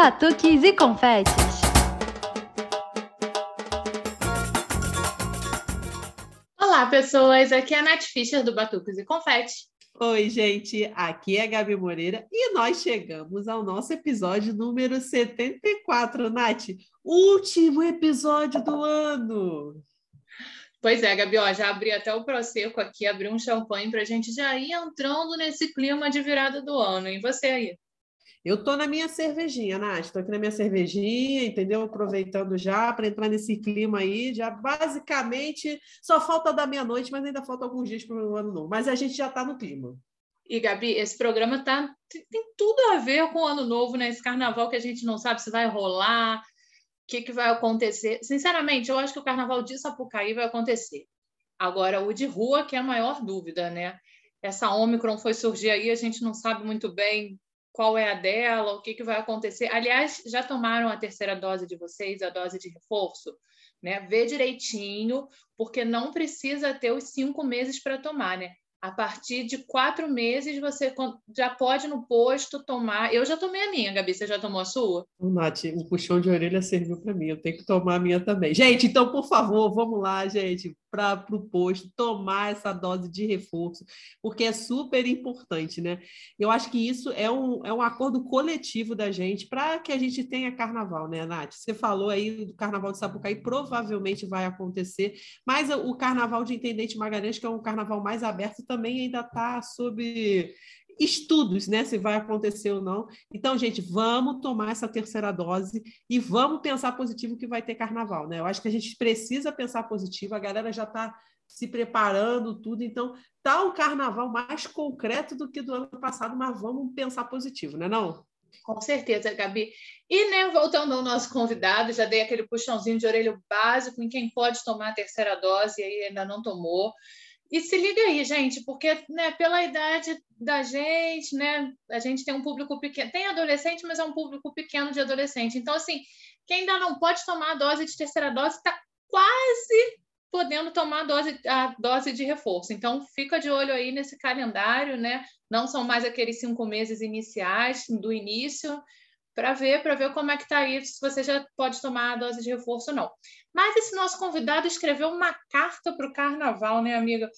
batuques e confetes. Olá, pessoas! Aqui é a Nath Fischer do Batuques e Confetes. Oi, gente, aqui é a Gabi Moreira e nós chegamos ao nosso episódio número 74, Nath, último episódio do ano. Pois é, Gabi, ó, já abri até o Prosecco aqui, abri um champanhe para a gente já ir entrando nesse clima de virada do ano. E você aí? Eu tô na minha cervejinha, Nath, estou aqui na minha cervejinha, entendeu? Aproveitando já para entrar nesse clima aí, já basicamente só falta da meia-noite, mas ainda falta alguns dias para o ano novo. Mas a gente já está no clima. E, Gabi, esse programa tá, tem, tem tudo a ver com o ano novo, né? Esse carnaval que a gente não sabe se vai rolar, o que, que vai acontecer. Sinceramente, eu acho que o carnaval de Sapucaí vai acontecer. Agora, o de rua, que é a maior dúvida, né? Essa Omicron foi surgir aí, a gente não sabe muito bem qual é a dela, o que, que vai acontecer. Aliás, já tomaram a terceira dose de vocês, a dose de reforço? Né? Vê direitinho, porque não precisa ter os cinco meses para tomar, né? A partir de quatro meses, você já pode no posto tomar. Eu já tomei a minha, Gabi. Você já tomou a sua? O Nath, o puxão de orelha serviu para mim. Eu tenho que tomar a minha também. Gente, então, por favor, vamos lá, gente para o posto tomar essa dose de reforço, porque é super importante, né? Eu acho que isso é um, é um acordo coletivo da gente para que a gente tenha carnaval, né, Nath? Você falou aí do carnaval de Sapucaí, provavelmente vai acontecer, mas o carnaval de Intendente Magalhães, que é um carnaval mais aberto, também ainda está sob estudos, né, se vai acontecer ou não. Então, gente, vamos tomar essa terceira dose e vamos pensar positivo que vai ter carnaval, né? Eu acho que a gente precisa pensar positivo, a galera já está se preparando, tudo, então tá um carnaval mais concreto do que do ano passado, mas vamos pensar positivo, né não? Com certeza, Gabi. E, né, voltando ao nosso convidado, já dei aquele puxãozinho de orelha básico em quem pode tomar a terceira dose e ainda não tomou. E se liga aí, gente, porque né, pela idade da gente, né, a gente tem um público pequeno, tem adolescente, mas é um público pequeno de adolescente. Então, assim, quem ainda não pode tomar a dose de terceira dose está quase podendo tomar a dose, a dose de reforço. Então, fica de olho aí nesse calendário, né? Não são mais aqueles cinco meses iniciais do início para ver, para ver como é que está aí, se você já pode tomar a dose de reforço ou não. Mas esse nosso convidado escreveu uma carta para o carnaval, né, amiga?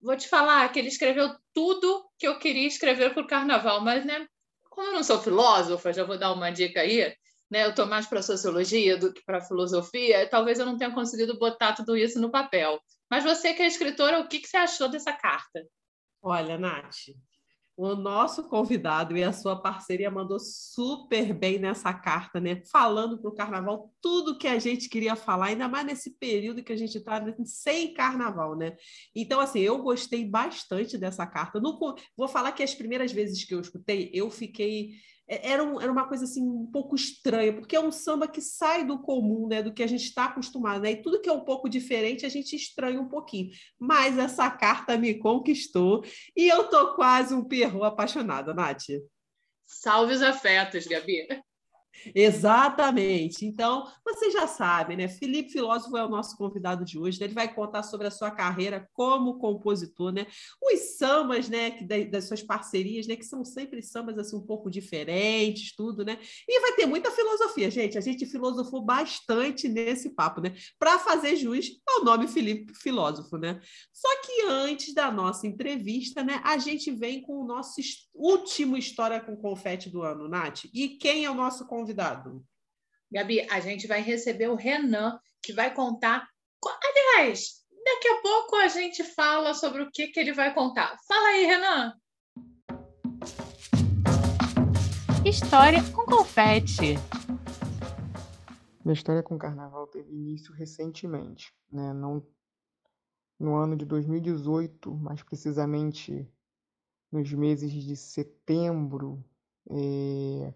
Vou te falar que ele escreveu tudo que eu queria escrever para o carnaval, mas, né, como eu não sou filósofa, já vou dar uma dica aí, né? Eu estou mais para sociologia do que para filosofia, talvez eu não tenha conseguido botar tudo isso no papel. Mas você que é escritora, o que, que você achou dessa carta? Olha, Nath, o nosso convidado e a sua parceria mandou super bem nessa carta, né? Falando para o carnaval tudo que a gente queria falar, ainda mais nesse período que a gente está sem carnaval, né? Então, assim, eu gostei bastante dessa carta. No, vou falar que as primeiras vezes que eu escutei, eu fiquei era, um, era uma coisa assim um pouco estranha, porque é um samba que sai do comum, né, do que a gente está acostumado, né? E tudo que é um pouco diferente a gente estranha um pouquinho. Mas essa carta me conquistou e eu tô quase um perro apaixonada, Nath. Salve os afetos, Gabi. Exatamente. Então, você já sabe, né? Felipe Filósofo é o nosso convidado de hoje. Né? Ele vai contar sobre a sua carreira como compositor, né? Os sambas, né? Que, das suas parcerias, né? Que são sempre sambas assim um pouco diferentes, tudo, né? E vai ter muita filosofia, gente. A gente filosofou bastante nesse papo, né? Para fazer jus ao nome Felipe Filósofo, né? Só que antes da nossa entrevista, né? A gente vem com o nosso último História com Confete do ano, Nath. E quem é o nosso convidado? Convidado? Gabi, a gente vai receber o Renan, que vai contar. Aliás, daqui a pouco a gente fala sobre o que, que ele vai contar. Fala aí, Renan! História com confete. Minha história com carnaval teve início recentemente, né? Não no ano de 2018, mais precisamente nos meses de setembro, eh,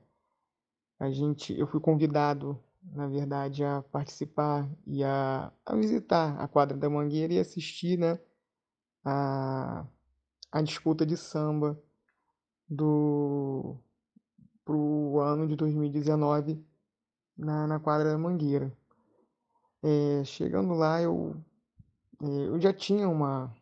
a gente, eu fui convidado, na verdade, a participar e a, a visitar a quadra da Mangueira e assistir, né, a, a disputa de samba do pro ano de 2019 na, na quadra da Mangueira. É, chegando lá, eu, é, eu já tinha uma,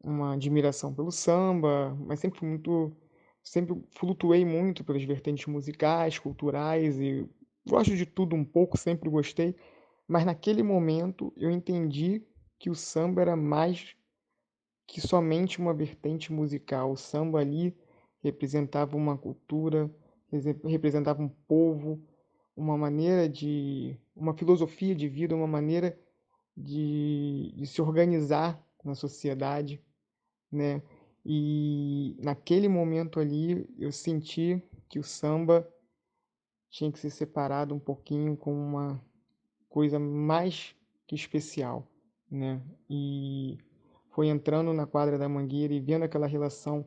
uma admiração pelo samba, mas sempre fui muito sempre flutuei muito pelas vertentes musicais, culturais e gosto de tudo um pouco, sempre gostei, mas naquele momento eu entendi que o samba era mais que somente uma vertente musical. O samba ali representava uma cultura, representava um povo, uma maneira de. uma filosofia de vida, uma maneira de, de se organizar na sociedade, né? E naquele momento ali eu senti que o samba tinha que ser separado um pouquinho com uma coisa mais que especial, né? E foi entrando na quadra da Mangueira e vendo aquela relação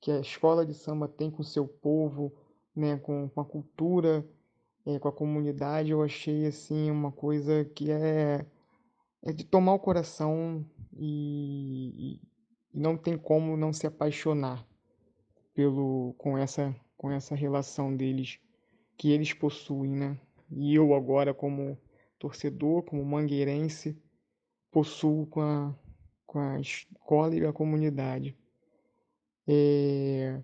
que a escola de samba tem com o seu povo, né, com, com a cultura, é, com a comunidade, eu achei assim uma coisa que é, é de tomar o coração e, e não tem como não se apaixonar pelo com essa com essa relação deles que eles possuem, né? E eu agora como torcedor, como mangueirense, possuo com a, com a escola e a comunidade. É,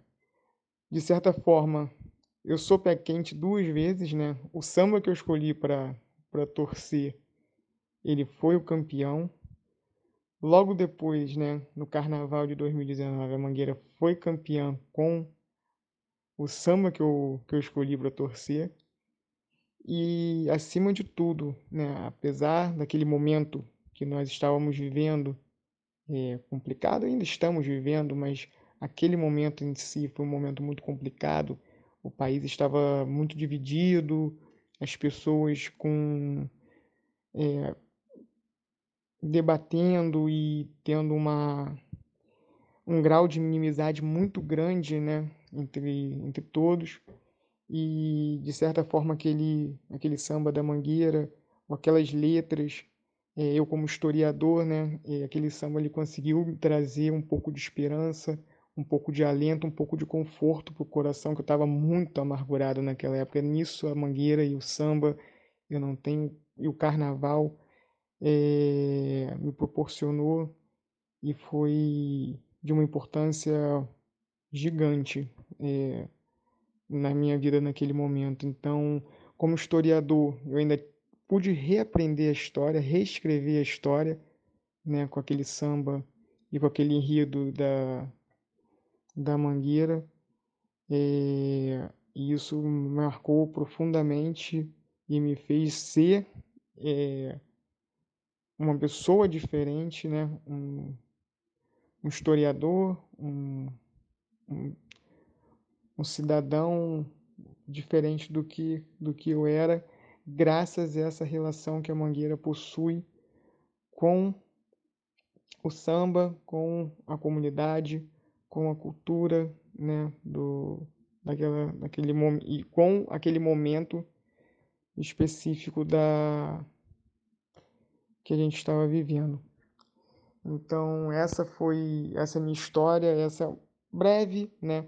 de certa forma, eu sou pé quente duas vezes, né? O samba que eu escolhi para torcer, ele foi o campeão. Logo depois, né, no carnaval de 2019, a Mangueira foi campeã com o samba que eu, que eu escolhi para torcer. E, acima de tudo, né, apesar daquele momento que nós estávamos vivendo, é, complicado, ainda estamos vivendo, mas aquele momento em si foi um momento muito complicado. O país estava muito dividido, as pessoas com é, debatendo e tendo uma um grau de inimizade muito grande, né, entre entre todos e de certa forma aquele aquele samba da Mangueira, ou aquelas letras, é, eu como historiador, né, é, aquele samba ele conseguiu trazer um pouco de esperança, um pouco de alento, um pouco de conforto para o coração que eu estava muito amargurado naquela época. Nisso a Mangueira e o samba, eu não tenho e o carnaval é, me proporcionou e foi de uma importância gigante. É, na minha vida naquele momento. Então, como historiador, eu ainda pude reaprender a história, reescrever a história, né, com aquele samba e com aquele enredo da, da Mangueira. É, e isso marcou profundamente e me fez ser é, uma pessoa diferente, né? um, um historiador, um, um um cidadão diferente do que, do que eu era, graças a essa relação que a Mangueira possui com o samba, com a comunidade, com a cultura, né, do, daquela, daquele e com aquele momento específico da que a gente estava vivendo. Então essa foi essa é minha história, essa breve, né,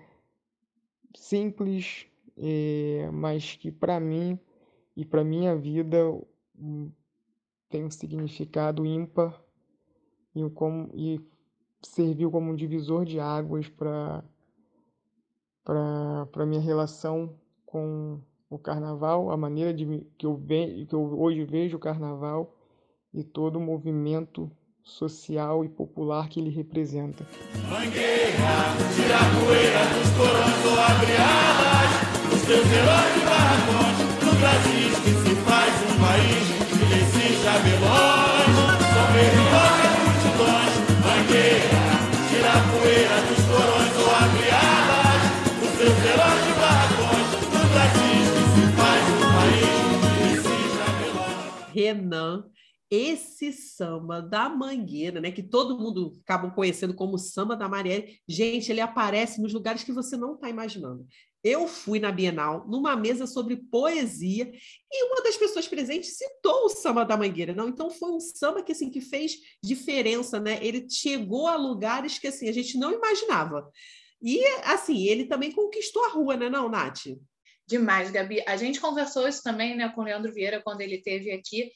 simples, é, mas que para mim e para minha vida hum, tem um significado ímpar e, como, e serviu como um divisor de águas para para minha relação com o carnaval, a maneira de que eu, ve, que eu hoje vejo o carnaval e todo o movimento social e popular que ele representa. Mangueira, tira a poeira dos corões ou abre alas, os teus heróis de barracões, no Brasil que se faz um país que exija veloz, são esse samba da Mangueira, né, que todo mundo acaba conhecendo como samba da Marielle, gente, ele aparece nos lugares que você não está imaginando. Eu fui na Bienal numa mesa sobre poesia e uma das pessoas presentes citou o samba da Mangueira, não? Então foi um samba que assim que fez diferença, né? Ele chegou a lugares que assim a gente não imaginava. E assim, ele também conquistou a rua, né, não, Nath? Demais, Gabi. A gente conversou isso também, né, com o Leandro Vieira quando ele teve aqui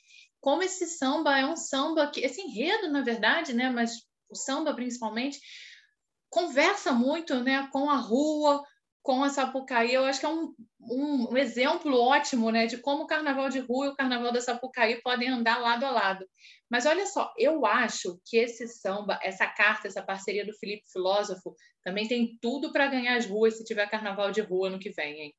como esse samba é um samba que, esse enredo, na verdade, né, mas o samba principalmente, conversa muito né, com a rua, com a Sapucaí, eu acho que é um, um, um, exemplo ótimo né, de como o carnaval de rua e o carnaval da Sapucaí podem andar lado a lado. Mas olha só, eu acho que esse samba, essa carta, essa parceria do Felipe Filósofo, também tem tudo para ganhar as ruas se tiver carnaval de rua no que vem, hein?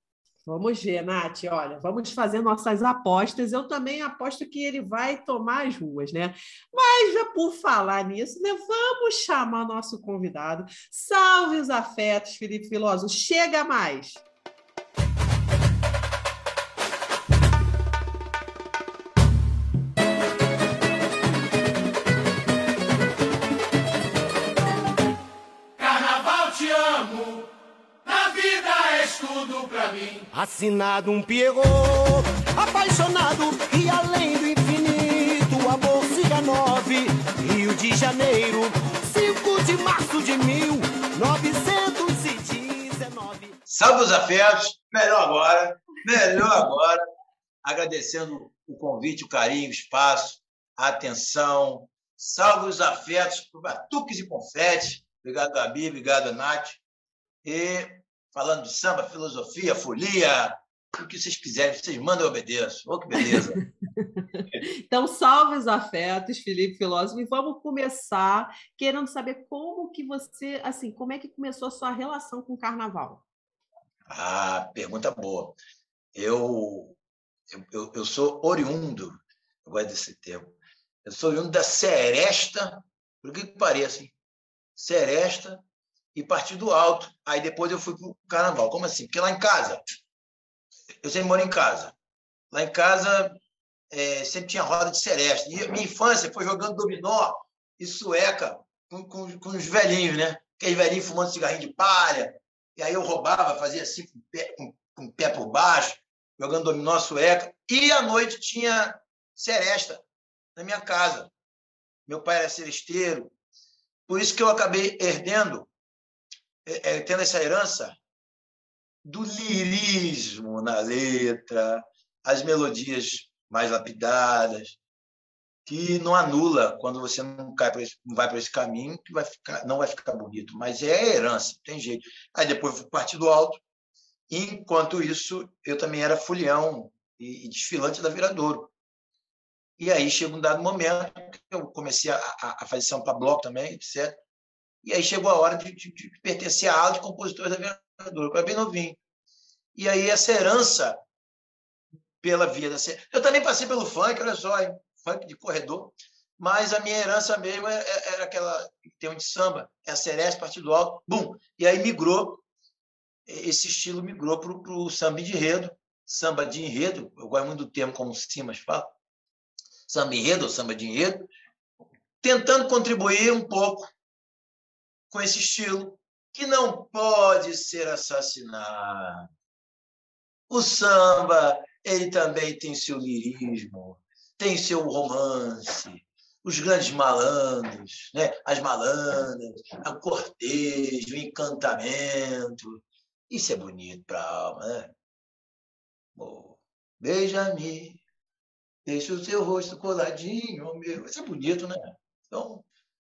Vamos ver, Nath, olha, vamos fazer nossas apostas. Eu também aposto que ele vai tomar as ruas, né? Mas já por falar nisso, né, vamos chamar nosso convidado. Salve os afetos, Felipe Filoso. Chega mais! Assinado um Pierrot, apaixonado e além do infinito, amor siga nove, Rio de Janeiro, 5 de março de 1919. Salve os afetos, melhor agora, melhor agora, agradecendo o convite, o carinho, o espaço, a atenção. Salve os afetos Batuques e Confete. Obrigado, Gabi, obrigado, Nath. E falando de samba, filosofia, folia, o que vocês quiserem, vocês mandam eu obedeço. Oh, que beleza! então, salve os afetos, Felipe Filósofo, e vamos começar querendo saber como que você, assim, como é que começou a sua relação com o carnaval? Ah, pergunta boa. Eu, eu, eu sou oriundo, eu gosto desse termo, eu sou oriundo da Seresta, por que que pareça, hein? Seresta, e parti do alto. Aí depois eu fui para o carnaval. Como assim? Porque lá em casa, eu sempre moro em casa. Lá em casa é, sempre tinha roda de sereste. E minha infância foi jogando dominó e sueca com, com, com os velhinhos, né? Aqueles velhinhos fumando cigarrinho de palha. E aí eu roubava, fazia assim com o pé, com, com o pé por baixo, jogando dominó sueca. E à noite tinha seresta na minha casa. Meu pai era seresteiro. Por isso que eu acabei herdando é, é, tendo essa herança do lirismo na letra, as melodias mais lapidadas, que não anula quando você não cai esse, não vai para esse caminho, que vai ficar, não vai ficar bonito, mas é herança, tem jeito. Aí depois fui partido alto, enquanto isso eu também era folião e, e desfilante da Viradouro. E aí chega um dado momento que eu comecei a, a, a fazer samba bloco também, etc. E aí chegou a hora de, de, de pertencer à ala de compositores da Vereadora, eu era bem novinho. E aí essa herança pela via da... Eu também passei pelo funk, olha só, hein? funk de corredor, mas a minha herança mesmo é, é, era aquela tem um de samba, é a Sereste, Partido Alto, bum! E aí migrou, esse estilo migrou para o samba de enredo, samba de enredo, eu gosto muito do termo como o Simas fala, samba enredo ou samba de enredo, tentando contribuir um pouco com esse estilo que não pode ser assassinado. O samba, ele também tem seu lirismo, tem seu romance, os grandes malandros, né? as malandras, o cortejo, o encantamento. Isso é bonito para a alma, né? Oh, Beija-me, deixa o seu rosto coladinho, meu. Isso é bonito, né? Então,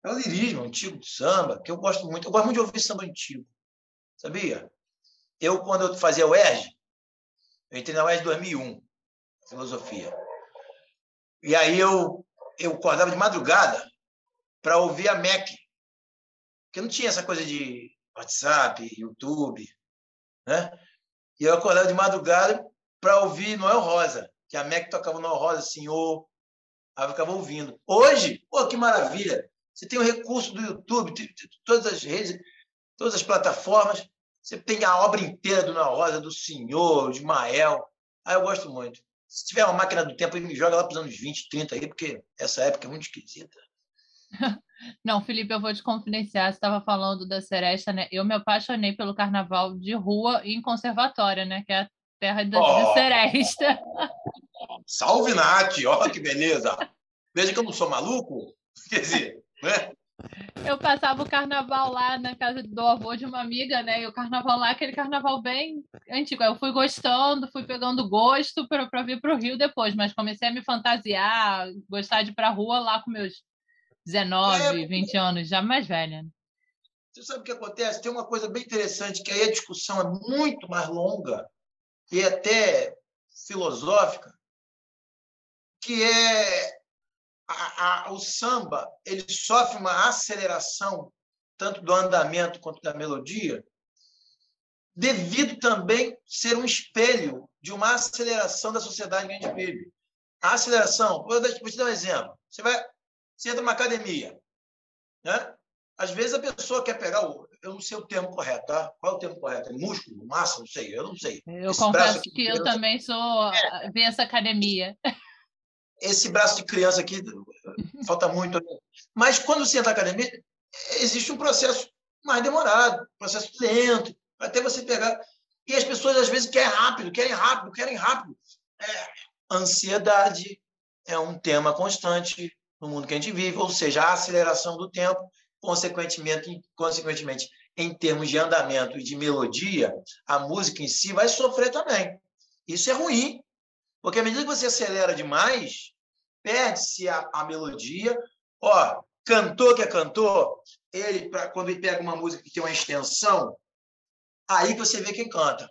é o lirismo antigo do samba, que eu gosto muito. Eu gosto muito de ouvir samba antigo. Sabia? Eu, quando eu fazia o ERG, eu entrei na UERJ em 2001, filosofia. E aí eu, eu acordava de madrugada para ouvir a MEC. Porque não tinha essa coisa de WhatsApp, YouTube, né? E eu acordava de madrugada para ouvir Noel Rosa, que a MEC tocava Noel Rosa, Senhor. Aí eu ficava ouvindo. Hoje, pô, que maravilha! Você tem o recurso do YouTube, todas as redes, todas as plataformas. Você tem a obra inteira do Na Rosa, do Senhor, de Mael. Ah, eu gosto muito. Se tiver uma máquina do tempo, me joga lá para os anos 20, 30 aí, porque essa época é muito esquisita. Não, Felipe, eu vou te confidenciar. Você estava falando da Seresta, né? Eu me apaixonei pelo carnaval de rua e em conservatória, né? Que é a terra da oh, Seresta. Salve, Nath! Olha que beleza! Veja que eu não sou maluco. Quer dizer, né? Eu passava o carnaval lá na casa do avô de uma amiga, né? E o carnaval lá, aquele carnaval bem antigo. Eu fui gostando, fui pegando gosto para vir para o Rio depois, mas comecei a me fantasiar, gostar de ir para a rua lá com meus 19, é, 20 anos, já mais velha. Você sabe o que acontece? Tem uma coisa bem interessante, que aí a discussão é muito mais longa e até filosófica, que é a, a, o samba ele sofre uma aceleração tanto do andamento quanto da melodia, devido também ser um espelho de uma aceleração da sociedade que a gente vive. A aceleração, vou te dar um exemplo. Você vai, você entra numa academia, né? Às vezes a pessoa quer pegar o, eu não sei o termo correto, tá? Qual é o termo correto? É músculo, massa, não sei, eu não sei. Eu Esse confesso que eu também sou é. essa academia. Esse braço de criança aqui falta muito. Mas quando você entra na academia, existe um processo mais demorado, processo lento, até você pegar. E as pessoas às vezes querem rápido, querem rápido, querem rápido. É, ansiedade é um tema constante no mundo que a gente vive, ou seja, a aceleração do tempo, consequentemente, consequentemente, em termos de andamento e de melodia, a música em si vai sofrer também. Isso é ruim, porque à medida que você acelera demais, perde-se a, a melodia. Ó, cantor que é cantor, ele, pra, quando ele pega uma música que tem uma extensão, aí que você vê quem canta.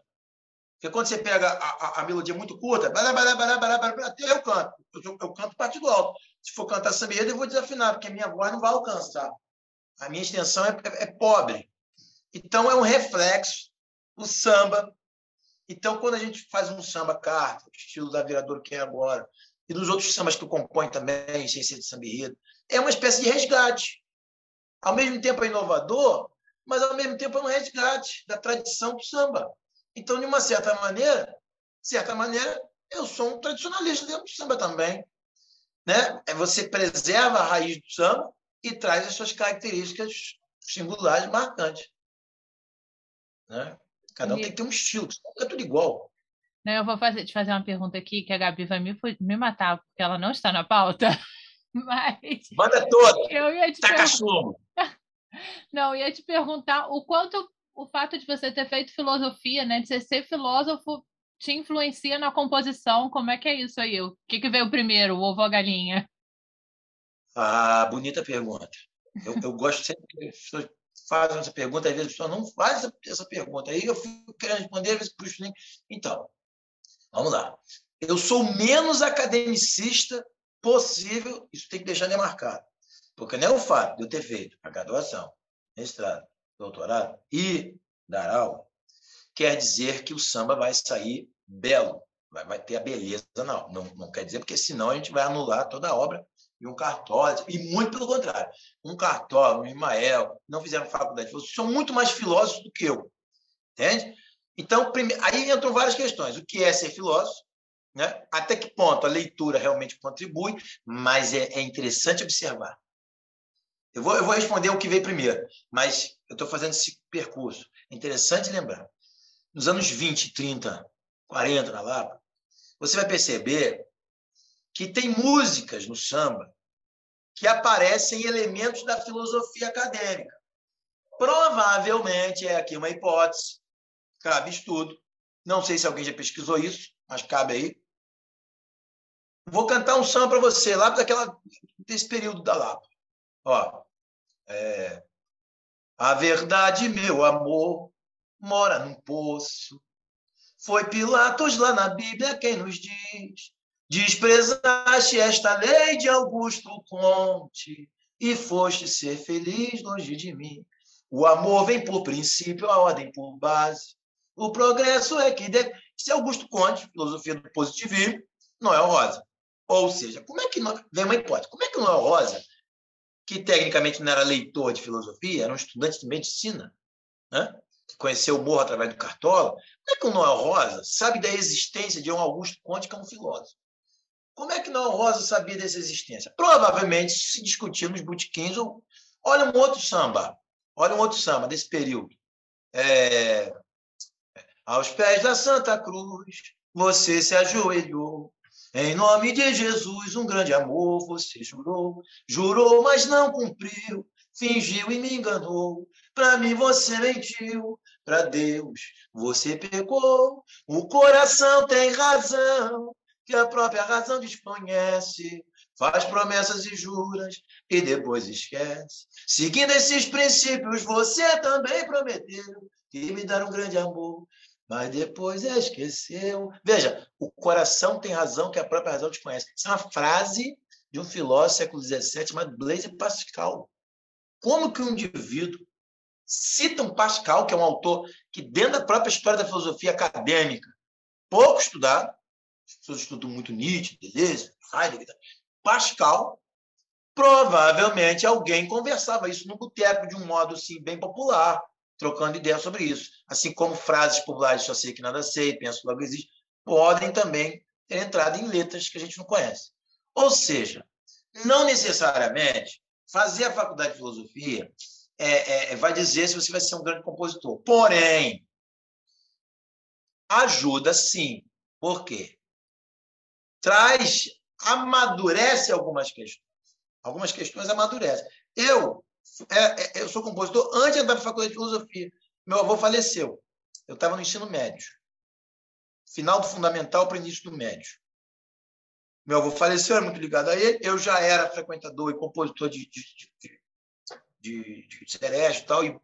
Porque quando você pega a, a, a melodia muito curta, bará, bará, bará, bará, bará, até eu canto. Eu, eu canto partido alto. Se for cantar samba eu vou desafinar, porque a minha voz não vai alcançar. A minha extensão é, é, é pobre. Então, é um reflexo. O samba. Então, quando a gente faz um samba carta, estilo da Virador que é agora, e dos outros sambas que eu componho também, sem ser de samba é uma espécie de resgate. Ao mesmo tempo é inovador, mas ao mesmo tempo é um resgate da tradição do samba. Então, de uma certa maneira, certa maneira, eu sou um tradicionalista dentro do samba também. Né? É você preserva a raiz do samba e traz as suas características singulares, marcantes. Né? Cada um tem que ter um estilo, é tudo igual. Eu vou fazer, te fazer uma pergunta aqui que a Gabi vai me, me matar, porque ela não está na pauta. Mas. Manda todo! Eu ia te tá perguntar. Não, eu ia te perguntar o quanto o fato de você ter feito filosofia, né, de você ser filósofo, te influencia na composição. Como é que é isso aí? O que, que veio primeiro, o ovo ou a galinha? Ah, bonita pergunta. Eu, eu gosto sempre que as pessoas fazem essa pergunta, às vezes a pessoa não faz essa, pergunta. Aí eu fico querendo responder, às vezes puxo nem. Então, vamos lá. Eu sou menos academicista possível, isso tem que deixar demarcado. Porque não é o fato de eu ter feito a graduação, mestrado, doutorado e dar aula, quer dizer que o samba vai sair belo, vai, vai ter a beleza. Não, não, não quer dizer, porque senão a gente vai anular toda a obra e um cartório, e muito pelo contrário. Um cartório, um Ismael, não fizeram faculdade, são muito mais filósofos do que eu. Entende? Então, aí entram várias questões. O que é ser filósofo? Né? Até que ponto a leitura realmente contribui, mas é, é interessante observar. Eu vou, eu vou responder o que veio primeiro, mas eu estou fazendo esse percurso. É interessante lembrar. Nos anos 20, 30, 40 na Lapa, você vai perceber que tem músicas no samba que aparecem elementos da filosofia acadêmica. Provavelmente é aqui uma hipótese, cabe estudo. Não sei se alguém já pesquisou isso, mas cabe aí. Vou cantar um samba para você, lá daquela, desse período da Lapa. Ó, é, a verdade, meu amor, mora num poço. Foi Pilatos lá na Bíblia quem nos diz Desprezaste esta lei de Augusto Conte e foste ser feliz longe de mim. O amor vem por princípio, a ordem por base. O progresso é que deve. É Augusto Conte, filosofia do positivismo, Noel Rosa. Ou seja, como é que. Vem uma hipótese. Como é que Noel Rosa, que tecnicamente não era leitor de filosofia, era um estudante de medicina, né? que conheceu o morro através do Cartola, como é que o Noel Rosa sabe da existência de um Augusto Conte, que é um filósofo? Como é que Noel Rosa sabia dessa existência? Provavelmente se discutia nos. Ou... Olha um outro samba. Olha um outro samba desse período. É... Aos pés da Santa Cruz, você se ajoelhou. Em nome de Jesus, um grande amor você jurou. Jurou, mas não cumpriu. Fingiu e me enganou. Para mim você mentiu. Para Deus você pecou. O coração tem razão que a própria razão desconhece. faz promessas e juras e depois esquece. Seguindo esses princípios, você também prometeu que me dar um grande amor, mas depois esqueceu. Veja, o coração tem razão que a própria razão te conhece. Isso é uma frase de um filósofo século XVII chamado Blaise Pascal. Como que um indivíduo cita um Pascal, que é um autor que, dentro da própria história da filosofia acadêmica, pouco estudado, as pessoas estudam muito Nietzsche, Deleuze, Heidegger, Pascal, provavelmente alguém conversava isso no boteco de um modo assim, bem popular, trocando ideias sobre isso. Assim como frases populares, só sei que nada sei, penso logo existe, podem também ter entrado em letras que a gente não conhece. Ou seja, não necessariamente fazer a faculdade de filosofia é, é, vai dizer se você vai ser um grande compositor. Porém, ajuda sim. Por quê? Traz, amadurece algumas questões. Algumas questões amadurecem. Eu, é, é eu sou compositor antes de entrar para faculdade de filosofia. Meu avô faleceu. Eu estava no ensino médio. Final do fundamental para início do médio. Meu avô faleceu, era muito ligado a ele. Eu já era frequentador e compositor de, de, de, de, de sereste e tal. E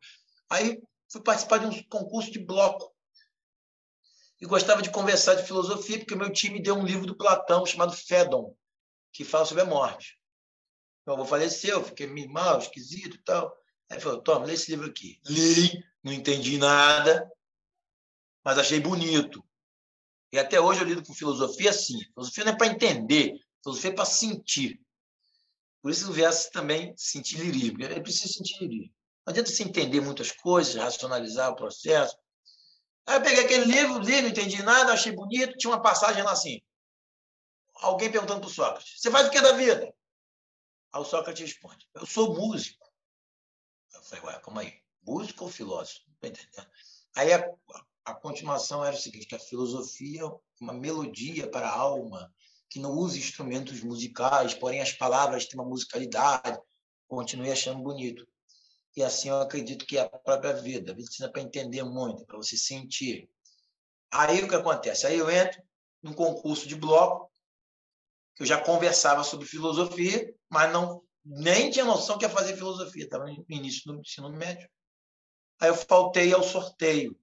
aí fui participar de um concurso de bloco. E gostava de conversar de filosofia, porque o meu time deu um livro do Platão chamado Fédon, que fala sobre a morte. Meu avô faleceu, fiquei mal, esquisito e tal. Aí falou, toma, lê esse livro aqui. Li, não entendi nada, mas achei bonito. E até hoje eu lido com filosofia assim. Filosofia não é para entender, filosofia é para sentir. Por isso o verso também sentir lirismo. É preciso sentir lirismo. Não adianta você entender muitas coisas, racionalizar o processo. Aí eu peguei aquele livro, li, não entendi nada, achei bonito. Tinha uma passagem lá assim. Alguém perguntando para o Sócrates: Você faz o que da vida? Aí o Sócrates responde: Eu sou músico. Eu falei: Ué, calma aí. Músico ou filósofo? Não estou entendendo. Aí a, a continuação era o seguinte, que a filosofia é uma melodia para a alma, que não usa instrumentos musicais, porém as palavras têm uma musicalidade. Continuei achando bonito. E assim eu acredito que é a própria vida. A vida precisa para entender muito, para você sentir. Aí o que acontece? Aí eu entro num concurso de bloco, que eu já conversava sobre filosofia, mas não nem tinha noção que ia fazer filosofia, estava no início do ensino médio. Aí eu faltei ao sorteio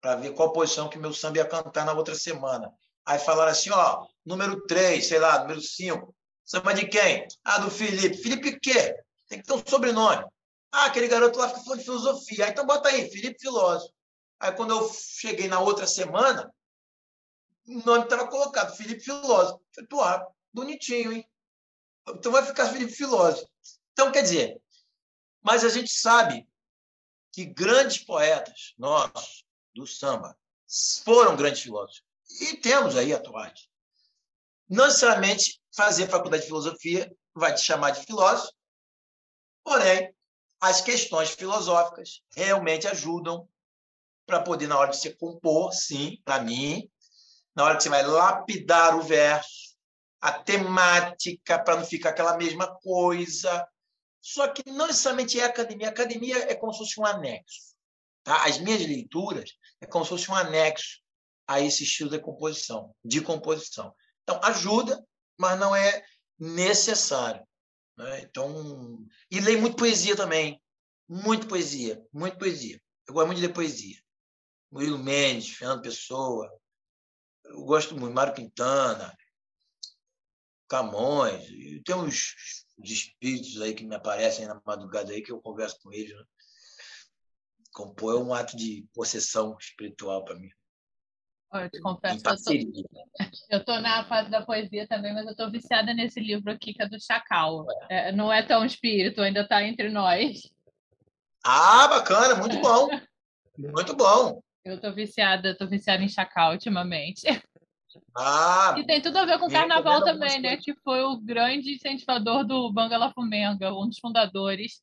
para ver qual posição que meu samba ia cantar na outra semana. Aí falaram assim, ó, número 3, sei lá, número 5. Samba de quem? Ah, do Felipe. Felipe quê? Tem que ter um sobrenome. Ah, aquele garoto lá ficou de filosofia. Ah, então bota aí, Felipe Filósofo. Aí quando eu cheguei na outra semana, o nome estava colocado, Felipe Filósofo. Falei, porra, bonitinho, hein? Então vai ficar Felipe Filósofo. Então, quer dizer, mas a gente sabe que grandes poetas nossos, do samba foram grandes filósofos. E temos aí atuais. Não necessariamente fazer faculdade de filosofia vai te chamar de filósofo, porém, as questões filosóficas realmente ajudam para poder, na hora de você compor, sim, para mim, na hora que você vai lapidar o verso, a temática, para não ficar aquela mesma coisa. Só que não necessariamente é academia. A academia é como se fosse um anexo. Tá? As minhas leituras é como se fosse um anexo a esse estilo de composição, de composição. Então, ajuda, mas não é necessário. Né? Então, e leio muito poesia também. Muito poesia, muito poesia. Eu gosto muito de ler poesia. Murilo Mendes, Fernando Pessoa. Eu gosto muito, Mário Quintana, Camões. Tem uns, uns espíritos aí que me aparecem na madrugada aí que eu converso com eles. Né? Compor é um ato de possessão espiritual para mim. Eu te confesso eu tô na fase da poesia também, mas eu tô viciada nesse livro aqui, que é do Chacal. É, não é tão espírito, ainda está entre nós. Ah, bacana, muito bom. Muito bom. Eu tô viciada, tô viciada em Chacal ultimamente. Ah, e tem tudo a ver com o carnaval também, né? Que foi o grande incentivador do Bangala Fumenga, um dos fundadores.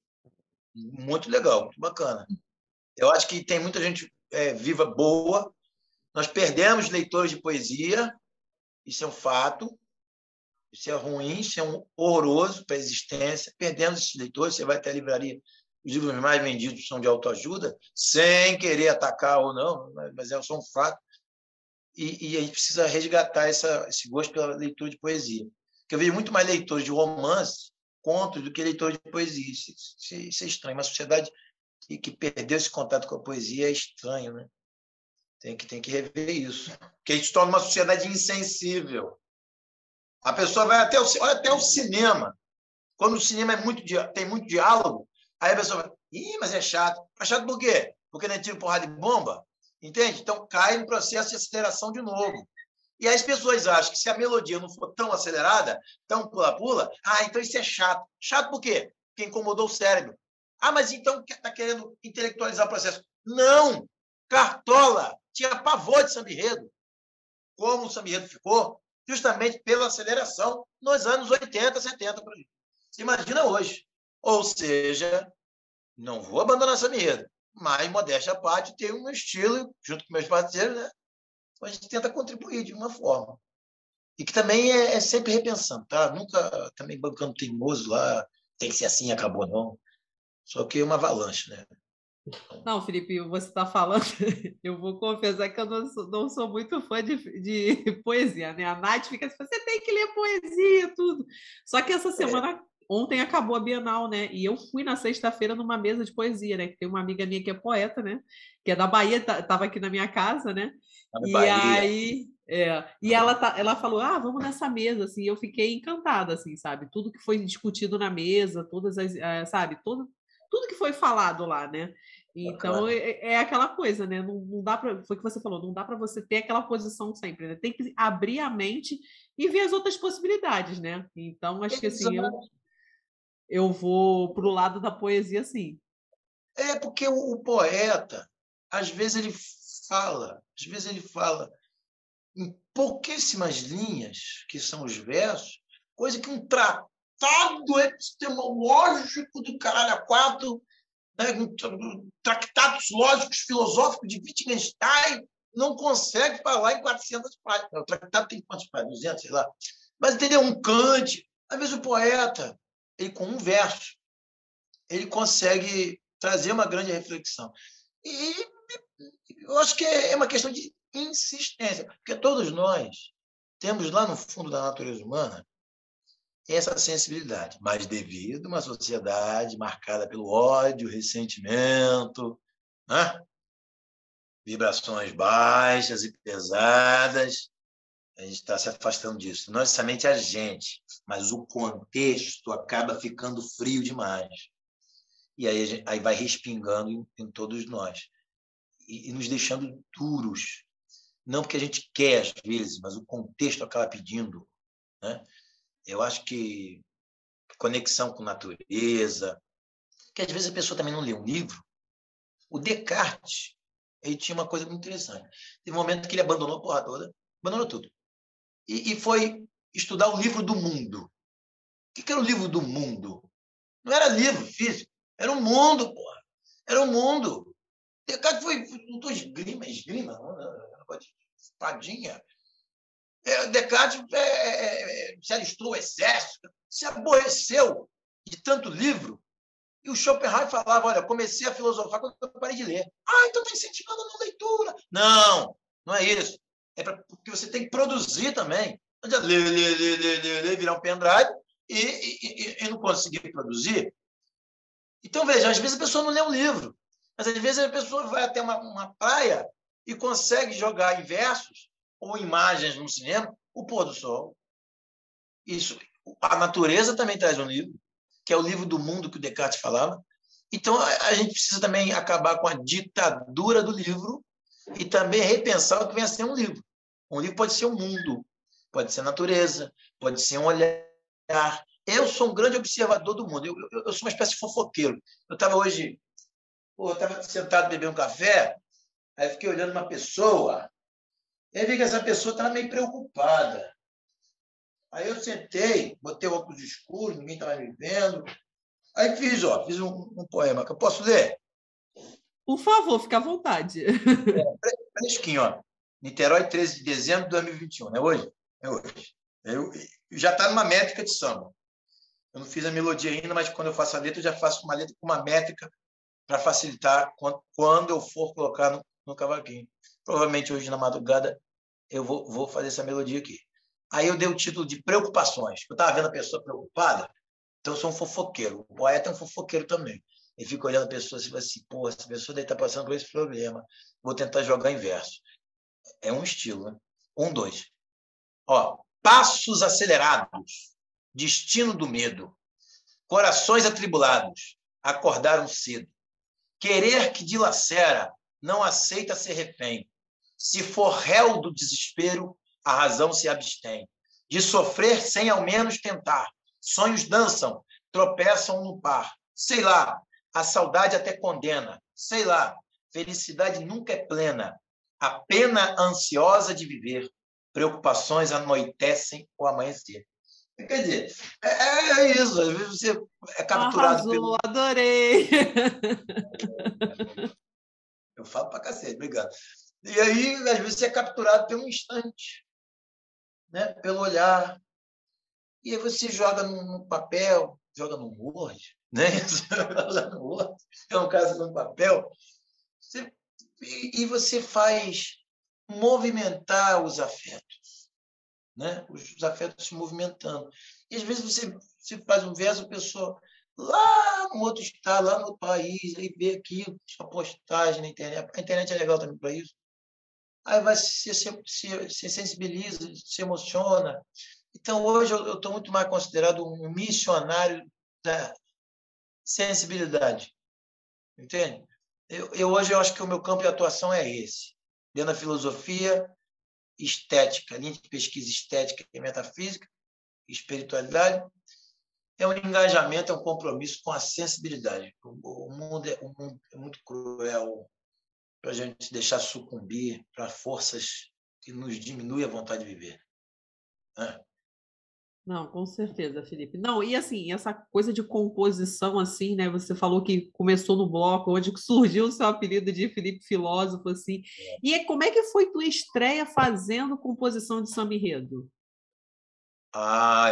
Muito legal, muito bacana. Eu acho que tem muita gente é, viva boa. Nós perdemos leitores de poesia, isso é um fato. Isso é ruim, isso é um horroroso para a existência. Perdemos esses leitores. Você vai até a livraria, os livros mais vendidos são de autoajuda, sem querer atacar ou não, mas é só um fato. E, e a gente precisa resgatar essa, esse gosto pela leitura de poesia. Porque eu vejo muito mais leitores de romance, contos, do que leitores de poesia. Isso, isso, isso é estranho. Uma sociedade que, que, perdeu esse contato com a poesia é estranho, né? Tem que, tem que rever isso. Porque a gente torna uma sociedade insensível. A pessoa vai até o, olha até o cinema. Quando o cinema é muito, tem muito diálogo, aí a pessoa vai, ih, mas é chato. É chato por quê? Porque não é tiro, porrada de bomba? Entende? Então cai no processo de aceleração de novo. E as pessoas acham que se a melodia não for tão acelerada, tão pula-pula, ah, então isso é chato. Chato por quê? Porque incomodou o cérebro. Ah, mas então está querendo intelectualizar o processo. Não! Cartola tinha pavor de samba Como o samba ficou? Justamente pela aceleração nos anos 80, 70. Você imagina hoje. Ou seja, não vou abandonar samba mas, modéstia à parte, tem um estilo, junto com meus parceiros, né? A gente tenta contribuir de uma forma. E que também é, é sempre repensando, tá? Nunca também bancando teimoso lá, tem que ser assim, acabou, não. Só que é uma avalanche, né? Não, Felipe, você está falando, eu vou confessar que eu não sou, não sou muito fã de, de, poesia, né? A Nath fica assim, você tem que ler poesia, tudo. Só que essa é. semana ontem acabou a Bienal, né? E eu fui na sexta-feira numa mesa de poesia, né? Que tem uma amiga minha que é poeta, né? Que é da Bahia, estava aqui na minha casa, né? e Bahia. aí, é, e ela, tá, ela falou, ah, vamos nessa mesa, assim. Eu fiquei encantada, assim, sabe? Tudo que foi discutido na mesa, todas as, eh, sabe? Tudo, tudo que foi falado lá, né? Então é, é, aquela coisa, né? Não, não dá para, foi o que você falou, não dá para você ter aquela posição sempre, né? Tem que abrir a mente e ver as outras possibilidades, né? Então acho que assim eu, eu vou para o lado da poesia, sim. É, porque o, o, poeta, às vezes ele fala, às vezes ele fala em pouquíssimas linhas, que são os versos, coisa que um tratado epistemológico do caralho a quatro, né, tratados lógicos filosóficos de Wittgenstein, não consegue falar em 400 páginas. O tratado tem quantas páginas? 200, sei lá. Mas, entendeu? Um Kant. Às vezes o poeta ele com um verso, ele consegue trazer uma grande reflexão. E eu acho que é uma questão de insistência, porque todos nós temos lá no fundo da natureza humana essa sensibilidade, mas devido a uma sociedade marcada pelo ódio, ressentimento, né? vibrações baixas e pesadas, a gente está se afastando disso. Não necessariamente a gente, mas o contexto acaba ficando frio demais. E aí, aí vai respingando em, em todos nós. E, e, nos deixando duros. Não porque a gente quer, às vezes, mas o contexto acaba pedindo. Né? Eu acho que conexão com natureza, que às vezes a pessoa também não lê um livro. O Descartes, ele tinha uma coisa muito interessante. Teve um momento que ele abandonou a porra toda, abandonou tudo e, e foi estudar o livro do mundo. O que, que era o livro do mundo? Não era livro físico, era o um mundo, porra. Era o um mundo. Descartes foi, lutou esgrima, esgrima, não, espadinha. É, Descartes é, é, é, se o exército, se aborreceu de tanto livro. E o Schopenhauer falava: Olha, comecei a filosofar quando eu parei de ler. Ah, então está incentivando a leitura. Não, não é isso é pra, porque você tem que produzir também. Não adianta ler, ler, ler, ler, ler, ler virar um pendrive e, e, e, não conseguir produzir. Então, veja, às vezes a pessoa não lê um livro, mas às vezes a pessoa vai até uma, uma praia e consegue jogar em versos ou imagens no cinema o pôr do sol. Isso, a natureza também traz um livro, que é o livro do mundo que o Descartes falava. Então, a, a gente precisa também acabar com a ditadura do livro e também repensar o que vem a ser um livro. Um livro pode ser um mundo, pode ser natureza, pode ser um olhar. Eu sou um grande observador do mundo. Eu, eu, eu sou uma espécie de fofoqueiro. Eu estava hoje, pô, eu estava sentado bebendo um café, aí fiquei olhando uma pessoa, e aí vi que essa pessoa estava meio preocupada. Aí eu sentei, botei o óculos escuro, ninguém estava me vendo. Aí fiz, ó, fiz um, um poema que eu posso ler. Por favor, fique à vontade. É, fresquinho, ó. Niterói, 13 de dezembro de 2021, não é hoje? É hoje. Eu, já está numa métrica de samba. Eu não fiz a melodia ainda, mas quando eu faço a letra, eu já faço uma letra com uma métrica para facilitar quando eu for colocar no, no cavaquinho. Provavelmente hoje na madrugada eu vou, vou fazer essa melodia aqui. Aí eu dei o título de Preocupações. Eu estava vendo a pessoa preocupada, então eu sou um fofoqueiro. O poeta é um fofoqueiro também. Ele fica olhando a pessoa e fala assim, pô, essa pessoa deve estar tá passando por esse problema. Vou tentar jogar em verso. É um estilo, né? Um, dois. Ó, passos acelerados, destino do medo, corações atribulados, acordaram cedo. Querer que dilacera, não aceita ser refém. Se for réu do desespero, a razão se abstém. De sofrer sem ao menos tentar. Sonhos dançam, tropeçam no par. Sei lá, a saudade até condena. Sei lá, felicidade nunca é plena. A pena ansiosa de viver. Preocupações anoitecem o amanhecer. Quer dizer, é, é, isso. Às vezes você é capturado Arrasou, pelo. Adorei! Eu falo pra cacete, obrigado. E aí, às vezes, você é capturado pelo instante, né? pelo olhar. E aí você joga num papel, joga no Word, né? joga no é um caso no papel. E você faz movimentar os afetos, né? os afetos se movimentando. E às vezes você, você faz um verso, a pessoa lá no outro estado, lá no país, aí vê aquilo, sua postagem na internet. A internet é legal também para isso. Aí vai se, se, se, se sensibiliza, se emociona. Então, hoje eu estou muito mais considerado um missionário da sensibilidade. Entende? Eu, eu, hoje eu acho que o meu campo de atuação é esse. Dentro da filosofia, estética, linha de pesquisa estética e metafísica, espiritualidade, é um engajamento, é um compromisso com a sensibilidade. O mundo é, o mundo é muito cruel para a gente deixar sucumbir para forças que nos diminuem a vontade de viver. Né? Não, com certeza, Felipe. Não, e assim, essa coisa de composição, assim, né? Você falou que começou no bloco, onde surgiu o seu apelido de Felipe Filósofo, assim. E como é que foi tua estreia fazendo composição de samba enredo? Ah,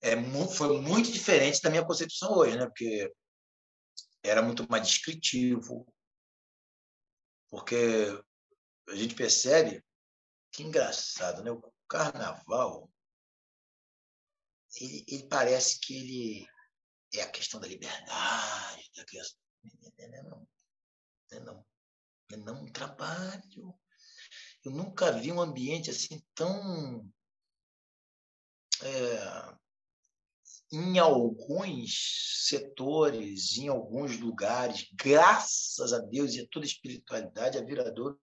é, é, foi muito diferente da minha concepção hoje, né? Porque era muito mais descritivo, porque a gente percebe que engraçado, né? O carnaval ele, ele parece que ele é a questão da liberdade, da questão, não, não, não, é não um trabalho. Eu nunca vi um ambiente assim tão é, em alguns setores, em alguns lugares, graças a Deus e a toda a espiritualidade, a Viradouro,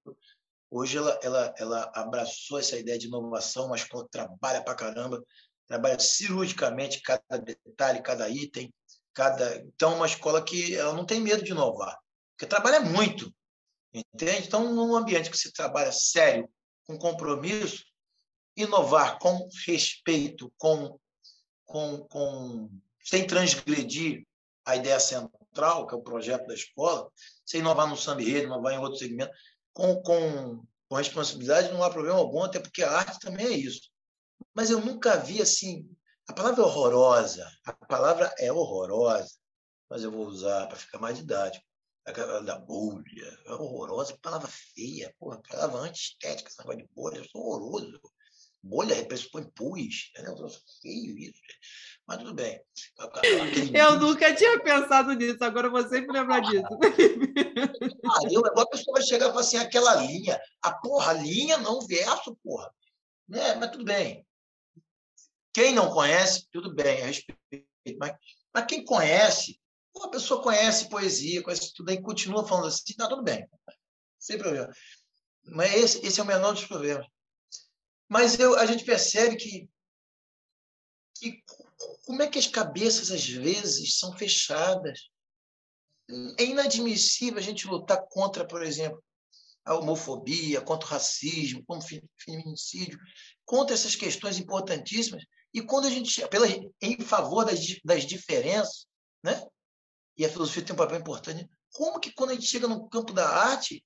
hoje ela, ela, ela abraçou essa ideia de inovação, mas trabalha para caramba, trabalha cirurgicamente cada detalhe, cada item, cada então uma escola que ela não tem medo de inovar, porque trabalha muito, entende? Então, num ambiente que se trabalha sério, com compromisso, inovar com respeito, com com, com, sem transgredir a ideia central, que é o projeto da escola, sem inovar no samba rede, inovar em outro segmento, com, com, com responsabilidade, não há problema algum, até porque a arte também é isso. Mas eu nunca vi assim. A palavra é horrorosa, a palavra é horrorosa, mas eu vou usar para ficar mais didático. Aquela da bolha, é horrorosa, palavra feia, porra, palavra antiestética, esse de bolha, eu sou horroroso bolha pressupõe pus, entendeu? Feio isso. Mas tudo bem. Eu nunca tinha pensado nisso, agora eu vou sempre lembrar disso. Ah, eu, agora a pessoa vai chegar e falar assim, aquela linha, a porra, linha não verso, porra. Né? Mas tudo bem. Quem não conhece, tudo bem, eu respeito. Mas, mas quem conhece, uma pessoa conhece poesia, conhece tudo, aí continua falando assim, tá tudo bem. Sem problema. Mas esse, esse é o menor dos problemas. Mas eu, a gente percebe que, que como é que as cabeças, às vezes, são fechadas. É inadmissível a gente lutar contra, por exemplo, a homofobia, contra o racismo, contra o feminicídio, contra essas questões importantíssimas. E quando a gente, pela, em favor das, das diferenças, né? e a filosofia tem um papel importante, como que quando a gente chega no campo da arte,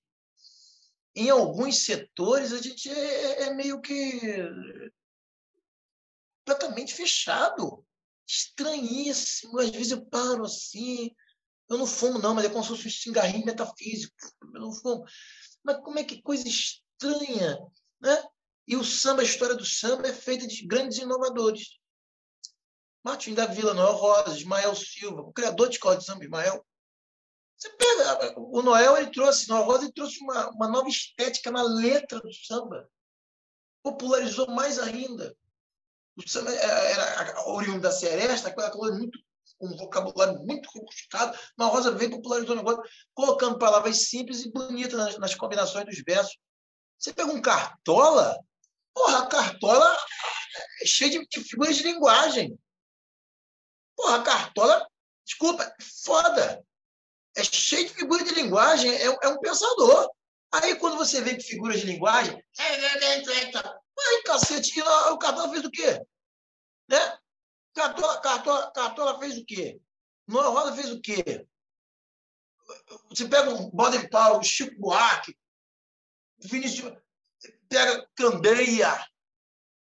em alguns setores a gente é, é meio que completamente fechado, estranhíssimo. Às vezes eu paro assim, eu não fumo não, mas é como se fosse um cigarrinho metafísico, eu não fumo. Mas como é que coisa estranha, né? E o samba, a história do samba é feita de grandes inovadores. Martim da Vila, Noel Rosa, Ismael Silva, o criador de escola de samba, Ismael. Você pega, o Noel ele trouxe, Noel Rosa ele trouxe uma, uma nova estética na letra do samba. Popularizou mais ainda. O samba era oriundo da Seresta, aquela coisa muito um vocabulário muito rebuscado. Noel Rosa veio popularizou o negócio, colocando palavras simples e bonitas nas, nas combinações dos versos. Você pega um cartola, porra, cartola é cheia de, de figuras de linguagem. Porra, cartola, desculpa, foda. É cheio de figura de linguagem, é, é um pensador. Aí, quando você vê que figuras de linguagem. Ai, cacete, o cartola fez o quê? Né? Cartola, cartola, cartola fez o quê? Noa Roda fez o quê? Você pega um Baden Powell, Chico Buarque, Vinícius, pega Candeia,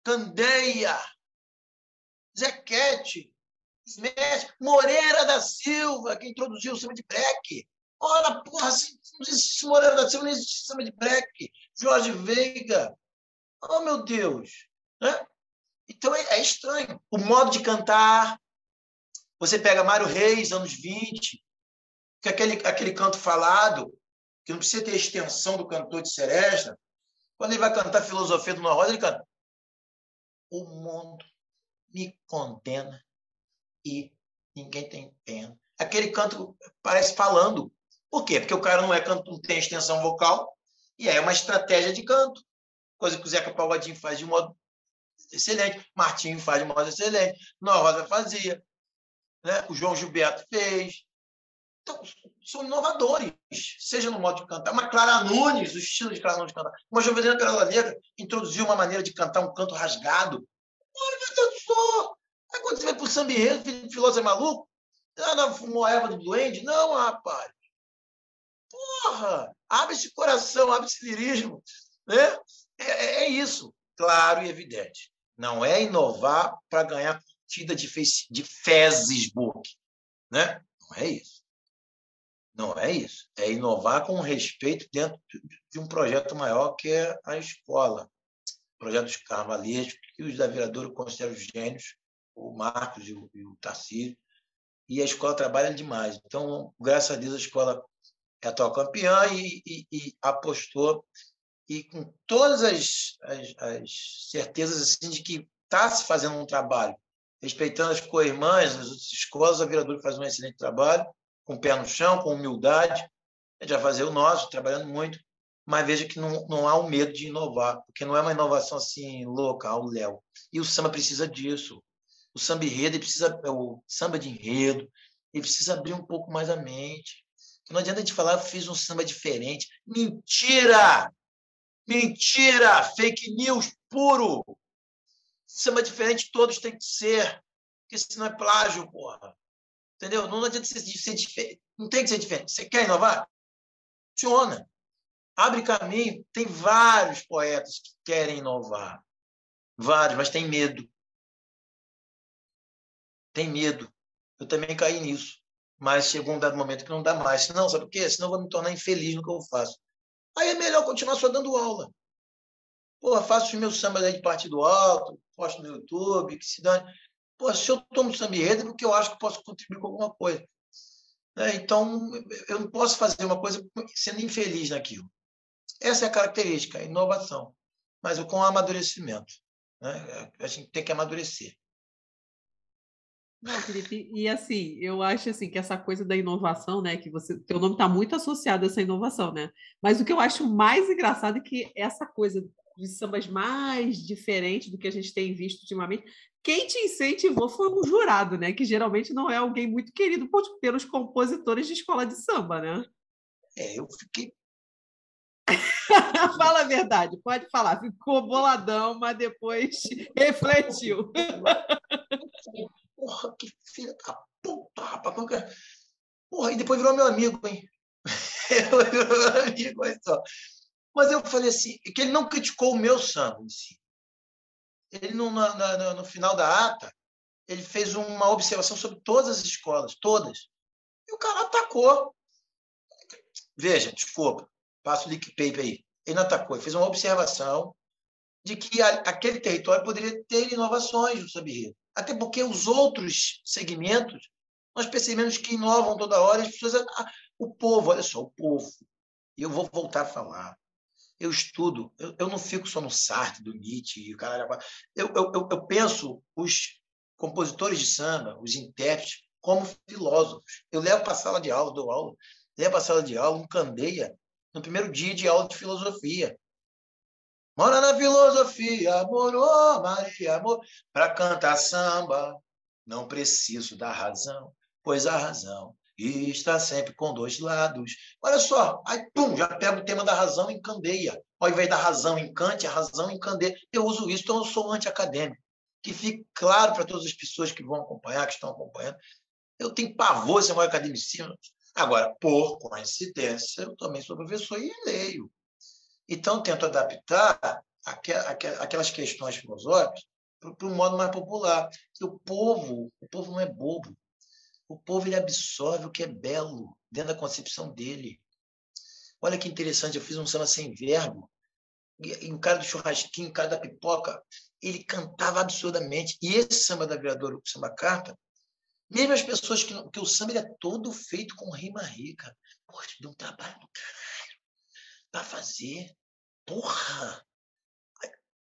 Candeia, Zequete, Moreira da Silva, que introduziu o samba de break. Ora, porra, se não existe Moreira da Silva, não existe samba de break. Jorge Veiga. Oh, meu Deus. Né? Então, é, é estranho. O modo de cantar. Você pega Mário Reis, anos 20, que aquele, aquele canto falado, que não precisa ter extensão do cantor de seresta, quando ele vai cantar filosofia do Noa Rosa, ele canta o mundo me condena e ninguém tem pena. Aquele canto parece falando. Por quê? Porque o cara não é canto, não tem extensão vocal, e é uma estratégia de canto. Coisa que o Zeca Pagodinho faz de modo excelente, Martinho faz de modo excelente, Rosa fazia, né? o João Gilberto fez. Então, são inovadores, seja no modo de cantar. Uma Clara Nunes, o estilo de Clara Nunes cantar. Uma Jovelina Perola Negra introduziu uma maneira de cantar um canto rasgado. Olha, meu Deus do céu! Quando você vai para o samba enredo, filósofo é maluco? Ah, não, fumou erva do duende? Não, rapaz. Porra! Abre esse coração, abre esse lirismo. Né? É, é, é isso, claro e evidente. Não é inovar para ganhar curtida de, de Facebook. Né? Não é isso. Não é isso. É inovar com respeito dentro de um projeto maior que é a escola. O projeto que os da Viradouro consideram gênios, o Marcos e o, o Tarcísio, e a escola trabalha demais. Então, graças a Deus, a escola é atual campeã e, e, e apostou, e com todas as, as, as certezas assim, de que está se fazendo um trabalho, respeitando as co-irmãs, as outras escolas, a Viradouro faz um excelente trabalho, com o pé no chão, com humildade, a gente vai fazer o nosso, trabalhando muito, mas veja que não, não há um medo de inovar, porque não é uma inovação assim louca, o Léo. E o samba precisa disso o samba enredo, ele precisa, é o samba de enredo, ele precisa abrir um pouco mais a mente. Não adianta a gente falar, fiz um samba diferente. Mentira! Mentira! Fake news puro! Samba diferente todos têm que ser, porque senão é plágio, porra. Entendeu? Não adianta ser, ser diferente. Não tem que ser diferente. Você quer inovar? Funciona. Abre caminho. Tem vários poetas que querem inovar. Vários, mas tem medo tem medo. Eu também caí nisso. Mas chegou um dado momento que não dá mais. Não, sabe por quê? Senão eu vou me tornar infeliz no que eu faço. Aí é melhor continuar só dando aula. Pô, faço os meus sambas aí de partido alto, posto no YouTube, que se dane. Pô, se eu tomo samba enredo é porque eu acho que posso contribuir com alguma coisa. Né? Então, eu não posso fazer uma coisa sendo infeliz naquilo. Essa é a característica, a inovação. Mas com amadurecimento. Né? A gente tem que amadurecer. Não, Felipe, e assim, eu acho assim que essa coisa da inovação, né, que você, teu nome está muito associado a essa inovação, né? Mas o que eu acho mais engraçado é que essa coisa de sambas mais diferentes do que a gente tem visto ultimamente, quem te incentivou foi um jurado, né? Que geralmente não é alguém muito querido pelos compositores de escola de samba, né? É, eu fiquei. Fala a verdade, pode falar. Ficou boladão, mas depois refletiu. Porra, que filha da puta, rapaz. Porra, e depois virou meu amigo, hein? virou meu amigo, só. Mas eu falei assim, que ele não criticou o meu samba em. Ele, no, na, no final da ata, ele fez uma observação sobre todas as escolas, todas. E o cara atacou. Veja, desculpa, passo o leak paper aí. Ele não atacou, ele fez uma observação de que a, aquele território poderia ter inovações no samba Até porque os outros segmentos, nós percebemos que inovam toda hora, as pessoas, ah, o povo, olha só, o povo. E eu vou voltar a falar. Eu estudo, eu, eu não fico só no Sartre, do Nietzsche, o cara, eu, eu, eu penso os compositores de samba, os intérpretes, como filósofos. Eu levo para a sala de aula, dou aula, levo para a sala de aula um candeia no primeiro dia de aula de filosofia. Mora na filosofia, morou, Maria, amor. Para cantar samba, não preciso da razão, pois a razão está sempre com dois lados. Olha só, aí, pum, já pego o tema da razão em candeia. Ao invés da razão em Kant, a razão em candeia. Eu uso isso, então eu sou anti-acadêmico. Que fique claro para todas as pessoas que vão acompanhar, que estão acompanhando. Eu tenho pavor de ser um academicista. Agora, por coincidência, eu também sou professor e leio. Então, tento adaptar aquelas questões filosóficas para um modo mais popular. o povo, o povo não é bobo. O povo ele absorve o que é belo dentro da concepção dele. Olha que interessante, eu fiz um samba sem verbo. E o cara do churrasquinho, o cara da pipoca, ele cantava absurdamente. E esse samba da vereadora, o samba carta, mesmo as pessoas que, que o samba é todo feito com rima rica. Poxa, deu um trabalho do caralho para fazer. Porra!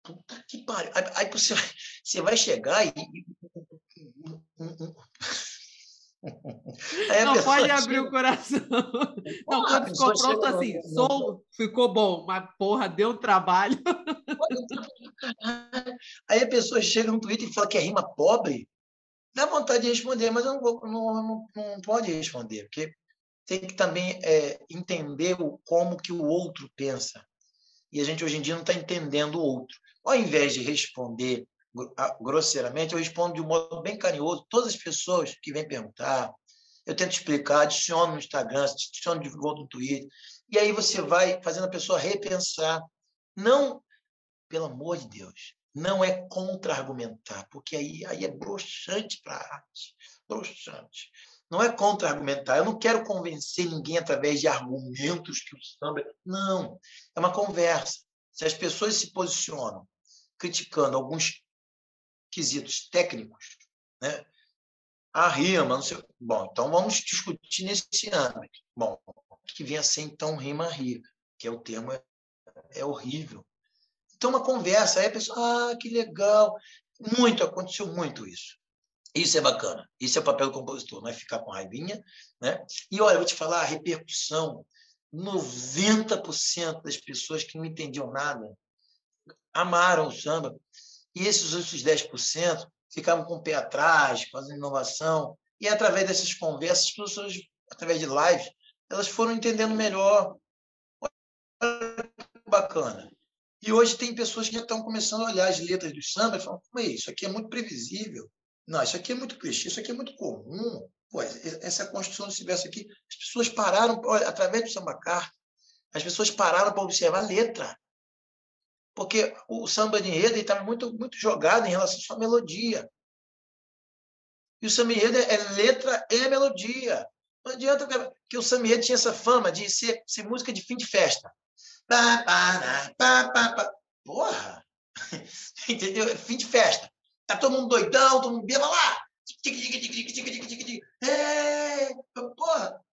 Puta que pariu. Aí, aí você, vai, você vai chegar e. Não pode abrir chega... o coração. Não, quando ficou pronto assim, no... som ficou bom, mas porra, deu um trabalho. Aí a pessoa chega no Twitter e fala que é rima pobre. Dá vontade de responder, mas eu não, vou, não, não, não pode responder, porque tem que também é, entender o, como que o outro pensa. E a gente hoje em dia não está entendendo o outro. Ao invés de responder grosseiramente, eu respondo de um modo bem carinhoso. Todas as pessoas que vêm perguntar, eu tento explicar, adiciono no Instagram, adiciono de volta no Twitter. E aí você vai fazendo a pessoa repensar. Não, pelo amor de Deus, não é contra-argumentar, porque aí, aí é broxante para a arte. Broxante. Não é contra-argumentar. Eu não quero convencer ninguém através de argumentos que o samba. Não. É uma conversa. Se as pessoas se posicionam criticando alguns quesitos técnicos, né? A rima, não sei. Bom, então vamos discutir nesse âmbito. Bom, que vem a ser então rima rica, que é o termo é, é horrível. Então, uma conversa, aí a pessoa, ah, que legal. Muito, aconteceu muito isso. Isso é bacana. Isso é o papel do compositor, não é ficar com raivinha. Né? E olha, vou te falar, a repercussão, 90% das pessoas que não entendiam nada amaram o samba. E esses outros 10% ficavam com o pé atrás, fazendo inovação. E através dessas conversas, as pessoas, através de lives, elas foram entendendo melhor. Olha que bacana. E hoje tem pessoas que já estão começando a olhar as letras do samba e falam: como é isso? Aqui é muito previsível. Não, isso aqui é muito clichê, isso aqui é muito comum. Pô, essa construção desse verso aqui, as pessoas pararam, através do samba carta, as pessoas pararam para observar a letra. Porque o samba de enredo estava muito, muito jogado em relação à sua melodia. E o samba enredo é, é letra e melodia. Não adianta que o samba enredo tinha essa fama de ser, ser música de fim de festa. Porra! Entendeu? Fim de festa. Tá todo mundo doidão, todo mundo beba lá. É, porra,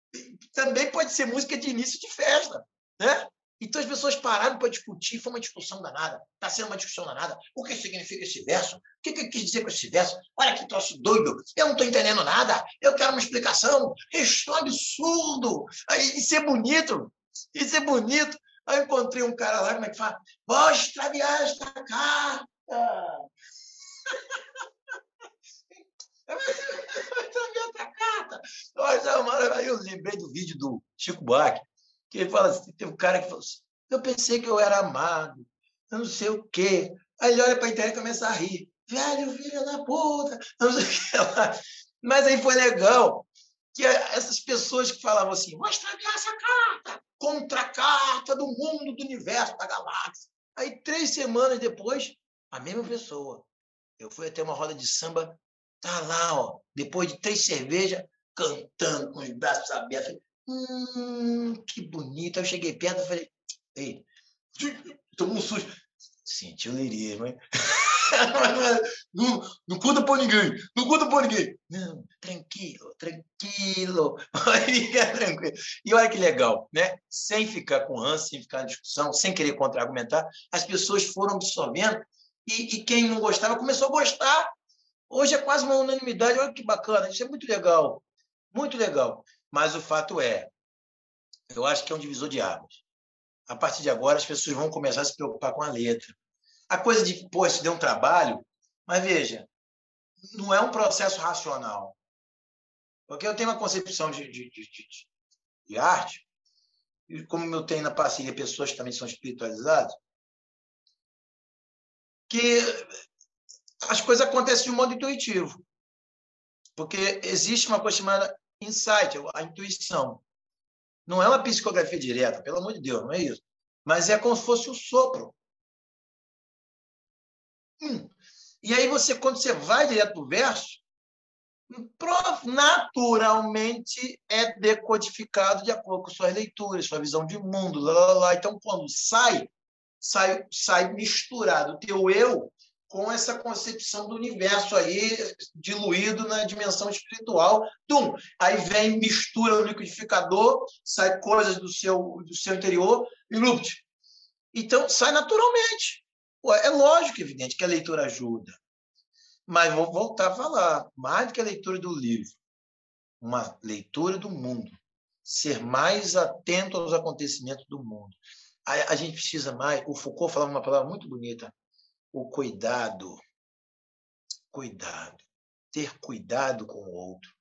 também pode ser música de início de festa, né? Então as pessoas pararam para discutir, foi uma discussão danada. Está sendo uma discussão danada. O que significa esse verso? O que, que quis dizer com esse verso? Olha que troço doido. Eu não estou entendendo nada. Eu quero uma explicação. Isso é um absurdo. Isso é bonito. Isso é bonito. Aí eu encontrei um cara lá, como é que fala? Vou extraviar esta carta. Aí eu lembrei do vídeo do Chico Buarque, que ele fala assim, tem um cara que falou assim, eu pensei que eu era amado, eu não sei o quê. Aí ele olha para a internet e começa a rir. Velho, filho da puta, não sei o que lá. Mas aí foi legal que essas pessoas que falavam assim, extraviar essa carta, contra a carta do mundo, do universo, da galáxia. Aí, três semanas depois, a mesma pessoa. Eu fui até uma roda de samba, tá lá, ó, depois de três cervejas, cantando com os braços abertos. Hum, que bonito. Aí eu cheguei perto e falei, ei, tomou um susto. Sentiu lirismo, hein? não, não conta por ninguém, não conta por ninguém. Não, tranquilo, tranquilo, tranquilo. E olha que legal, né? Sem ficar com ânsia, sem ficar em discussão, sem querer contra-argumentar, as pessoas foram absorvendo e, e quem não gostava começou a gostar. Hoje é quase uma unanimidade, olha que bacana, isso é muito legal, muito legal. Mas o fato é, eu acho que é um divisor de águas. A partir de agora, as pessoas vão começar a se preocupar com a letra. A coisa de, pô, isso deu um trabalho, mas veja, não é um processo racional. Porque eu tenho uma concepção de, de, de, de, de arte, e como eu tenho na parceria pessoas que também são espiritualizadas, que as coisas acontecem de um modo intuitivo. Porque existe uma coisa chamada insight, a intuição. Não é uma psicografia direta, pelo amor de Deus, não é isso. Mas é como se fosse um sopro. Hum. E aí você, quando você vai direto para o verso, naturalmente é decodificado de acordo com suas leituras, sua visão de mundo, lá, lá, lá. Então, quando sai, sai, sai misturado o teu eu com essa concepção do universo aí diluído na dimensão espiritual. Tum, aí vem, mistura o liquidificador, sai coisas do seu, do seu interior e lupt. Então, sai naturalmente. É lógico, evidente, que a leitura ajuda. Mas vou voltar a falar, mais do que a leitura do livro, uma leitura do mundo. Ser mais atento aos acontecimentos do mundo. A, a gente precisa mais. O Foucault falava uma palavra muito bonita: o cuidado. Cuidado. Ter cuidado com o outro.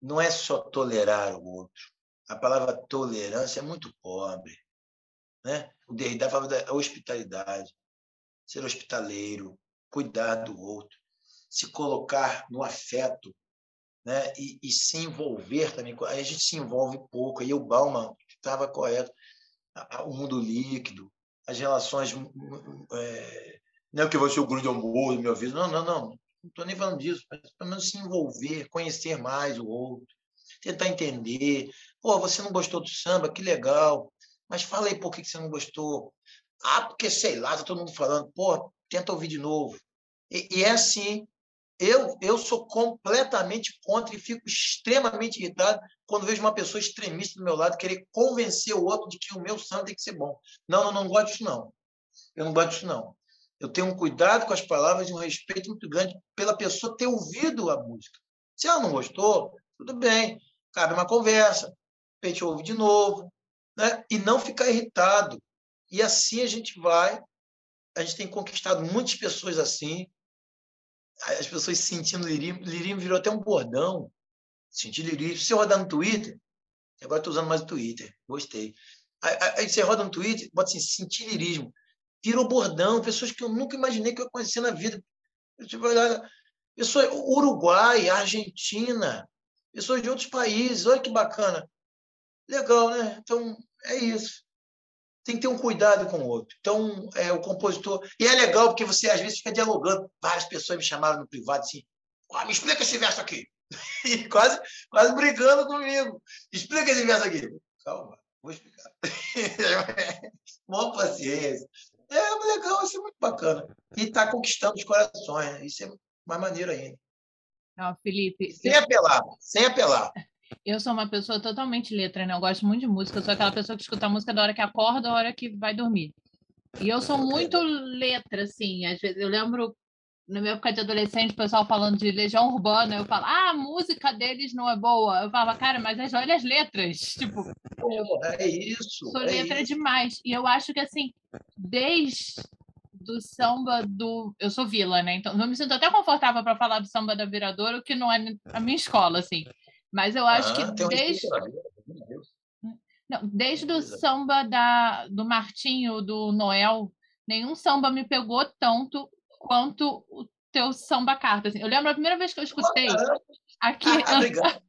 Não é só tolerar o outro. A palavra tolerância é muito pobre. Né? O Derrida falava da hospitalidade ser hospitaleiro, cuidar do outro, se colocar no afeto, né? E, e se envolver também. A gente se envolve pouco. Aí o Bauman estava correto. O mundo líquido, as relações. Hum, hum, é, não é que vai ser o amor do meu vida. Não, não, não. Não estou nem falando disso. Mas pelo menos se envolver, conhecer mais o outro, tentar entender. Pô, você não gostou do samba? Que legal. Mas fala aí por que você não gostou. Ah, porque sei lá, está todo mundo falando, pô, tenta ouvir de novo. E, e, é assim. Eu, eu sou completamente contra e fico extremamente irritado quando vejo uma pessoa extremista do meu lado querer convencer o outro de que o meu santo tem que ser bom. Não, não, não gosto disso, não. Eu não gosto disso, não. Eu tenho um cuidado com as palavras e um respeito muito grande pela pessoa ter ouvido a música. Se ela não gostou, tudo bem, cabe uma conversa, gente ouve de novo, né? e não ficar irritado. E assim a gente vai. A gente tem conquistado muitas pessoas assim. As pessoas sentindo lirismo. Virou até um bordão. Sentir lirismo. Se você rodar no Twitter, agora estou usando mais o Twitter, gostei. Aí, você roda no Twitter, bota assim, sentir lirismo. Virou bordão, pessoas que eu nunca imaginei que eu ia conhecer na vida. Pessoas, Uruguai, Argentina, pessoas de outros países, olha que bacana. Legal, né? Então, é isso tem que ter um cuidado com o outro. Então, é, o compositor. E é legal porque você, às vezes, fica dialogando. Várias pessoas me chamaram no privado assim: oh, me explica esse verso aqui. E quase, quase brigando comigo. Explica esse verso aqui. Calma, vou explicar. Boa paciência. É legal, isso é muito bacana. E está conquistando os corações. Né? Isso é mais maneiro ainda. Não, Felipe. Sem apelar, sem apelar. Eu sou uma pessoa totalmente letra, né? Eu gosto muito de música. Eu sou aquela pessoa que escuta a música da hora que acorda, da hora que vai dormir. E eu sou muito letra, assim. Às vezes eu lembro, na minha época de adolescente, o pessoal falando de Legião Urbana. Eu falo, ah, a música deles não é boa. Eu falava, cara, mas olha as letras. Tipo, é isso. Sou é letra isso. demais. E eu acho que, assim, desde do samba do. Eu sou vila, né? Então, eu me sinto até confortável para falar do samba da Viradouro, que não é a minha escola, assim. Mas eu acho ah, que desde. Não, desde o samba da, do Martinho, do Noel, nenhum samba me pegou tanto quanto o teu samba carta. Assim. Eu lembro a primeira vez que eu escutei aqui. Ah,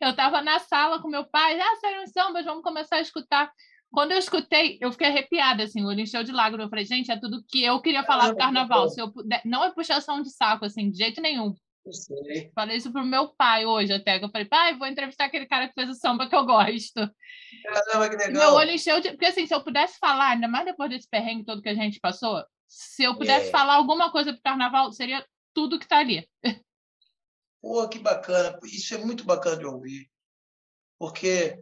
eu estava na sala com meu pai, ah, saíram sambas, vamos começar a escutar. Quando eu escutei, eu fiquei arrepiada, assim, o encheu de lágrimas. Eu falei, gente, é tudo que eu queria falar do carnaval. Se eu puder... Não é puxação de saco, assim, de jeito nenhum. Falei isso pro meu pai hoje até, que eu falei, pai, vou entrevistar aquele cara que fez o samba que eu gosto. Caramba, que legal. Meu olho encheu de... Porque assim, se eu pudesse falar, ainda mais depois desse perrengue todo que a gente passou, Se eu pudesse É. falar alguma coisa pro carnaval, seria tudo que tá ali. Pô, que bacana. Isso é muito bacana de ouvir. Porque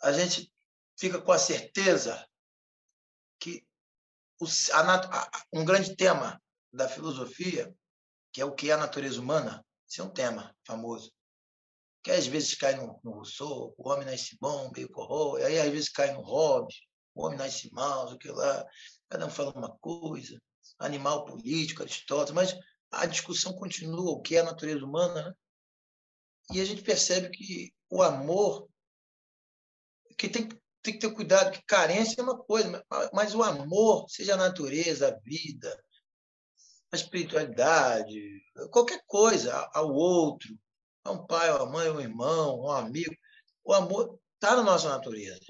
a gente fica com a certeza que o a- um grande tema da filosofia, que é o que é a natureza humana, esse é um tema famoso. Que às vezes cai no, no Rousseau, o homem nasce bom, meio corrói, aí às vezes cai no Hobbes, o homem nasce mal, o que lá, cada um fala uma coisa, animal político, Aristóteles, mas a discussão continua, o que é a natureza humana, né? e a gente percebe que o amor, que tem, tem que ter cuidado, que carência é uma coisa, mas, mas o amor, seja a natureza, a vida, a espiritualidade, qualquer coisa, ao outro, a um pai, a uma mãe, a um irmão, a um amigo, o amor está na nossa natureza.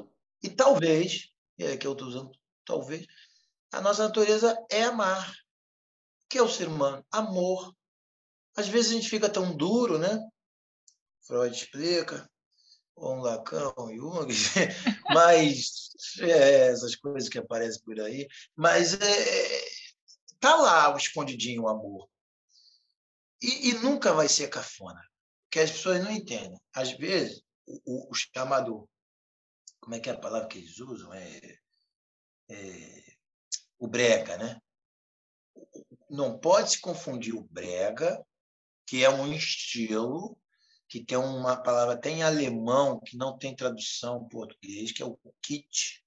E talvez, e é que eu estou usando talvez, a nossa natureza é amar. O que é o ser humano? Amor. Às vezes a gente fica tão duro, né? Freud explica, ou um Lacan, um Jung, mas é, essas coisas que aparecem por aí. Mas é, tá lá o escondidinho o amor. E, e nunca vai ser cafona, que as pessoas não entendem. Às vezes, o, o- o chamado, como é que é a palavra que eles usam? É, é, o brega, né? Não pode se confundir o brega, que é um estilo, que tem uma palavra até em alemão, que não tem tradução em português, que é o kit,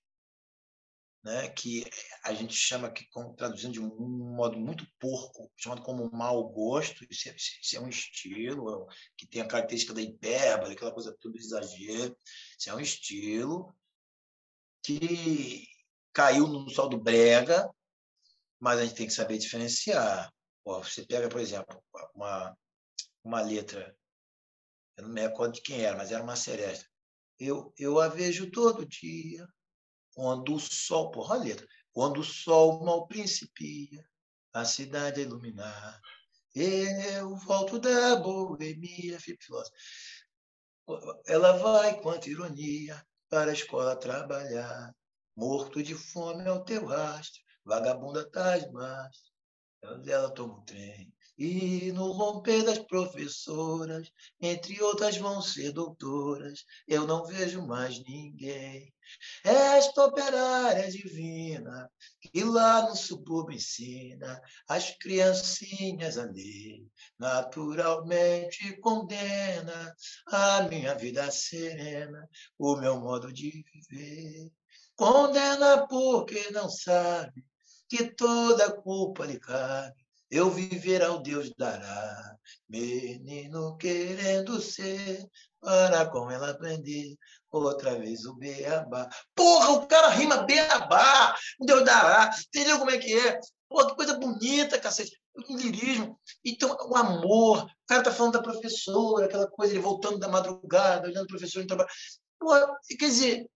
né? que a gente chama como, traduzindo de um modo muito porco, chamado como mau gosto, isso é, isso é um estilo que tem a característica da hipérbole, aquela coisa tudo exagero, isso é um estilo que caiu no sol do brega, mas a gente tem que saber diferenciar. Ó, você pega, por exemplo, uma, uma letra, eu não me recordo de quem era, mas era uma seresta. Eu, eu a vejo todo dia, quando o sol, porra, a letra, quando o sol mal principia, a cidade a iluminar. Eu volto da boemia. Ela vai, quanta ironia, para a escola trabalhar. Morto de fome ao teu rastro, vagabunda das más. Ela toma o trem. E no romper das professoras, entre outras vão ser doutoras, eu não vejo mais ninguém. Esta operária divina, que lá no subúrbio ensina as criancinhas a lei, naturalmente condena a minha vida serena, o meu modo de viver. Condena porque não sabe que toda culpa lhe cabe. Eu viver ao Deus dará, menino querendo ser, para com ela aprender outra vez o beabá. Porra, o cara rima beabá, Deus dará, entendeu como é que é? Pô, que coisa bonita, cacete. O lirismo. Então, o amor. O cara tá falando da professora, aquela coisa, ele voltando da madrugada, olhando o professor em trabalho. Pô, quer dizer,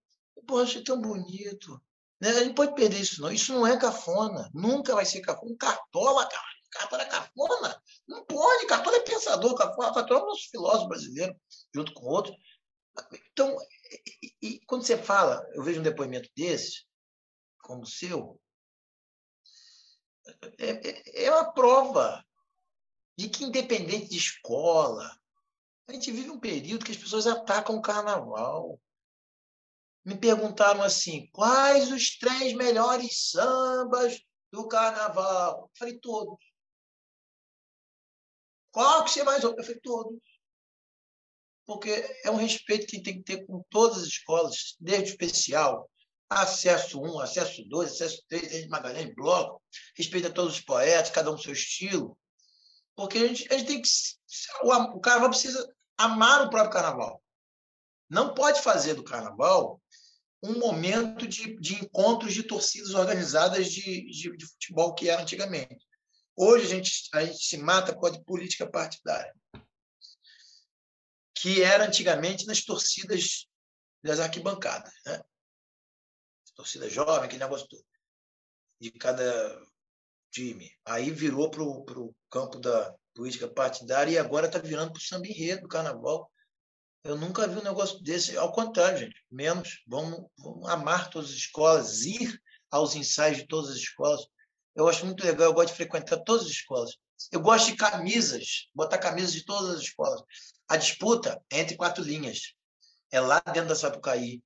pô, achei tão bonito. Né? A gente pode perder isso, não. Isso não é cafona. Nunca vai ser cafona. Um cartola, cara. Cartola é cafona? Não pode. Cartola é pensador. Cartola, é o nosso filósofo brasileiro, junto com outros. Então, e, e, quando você fala, eu vejo um depoimento desses, como o seu, é, é, é uma prova de que, independente de escola, a gente vive um período que as pessoas atacam o carnaval. Me perguntaram assim: quais os três melhores sambas do carnaval? Eu falei: todos. Qual que você mais ouve? Eu falei: todos. Porque é um respeito que tem que ter com todas as escolas, desde o especial, acesso 1, acesso 2, acesso 3, desde Magalhães, bloco, respeita todos os poetas, cada um seu estilo. Porque a gente, a gente tem que. O, o carnaval precisa amar o próprio carnaval. Não pode fazer do carnaval um momento de, de encontros de torcidas organizadas de, de, de, futebol que era antigamente. Hoje a gente, a gente se mata por causa de política partidária, que era antigamente nas torcidas das arquibancadas. Né? Torcida jovem, aquele negócio todo, de cada time. Aí virou para o campo da política partidária e agora está virando para o samba enredo do carnaval. Eu nunca vi um negócio desse. Ao contrário, gente, menos. Vamos, vamos amar todas as escolas, ir aos ensaios de todas as escolas. Eu acho muito legal, eu gosto de frequentar todas as escolas. Eu gosto de camisas, botar camisas de todas as escolas. A disputa é entre quatro linhas. É lá dentro da Sapucaí.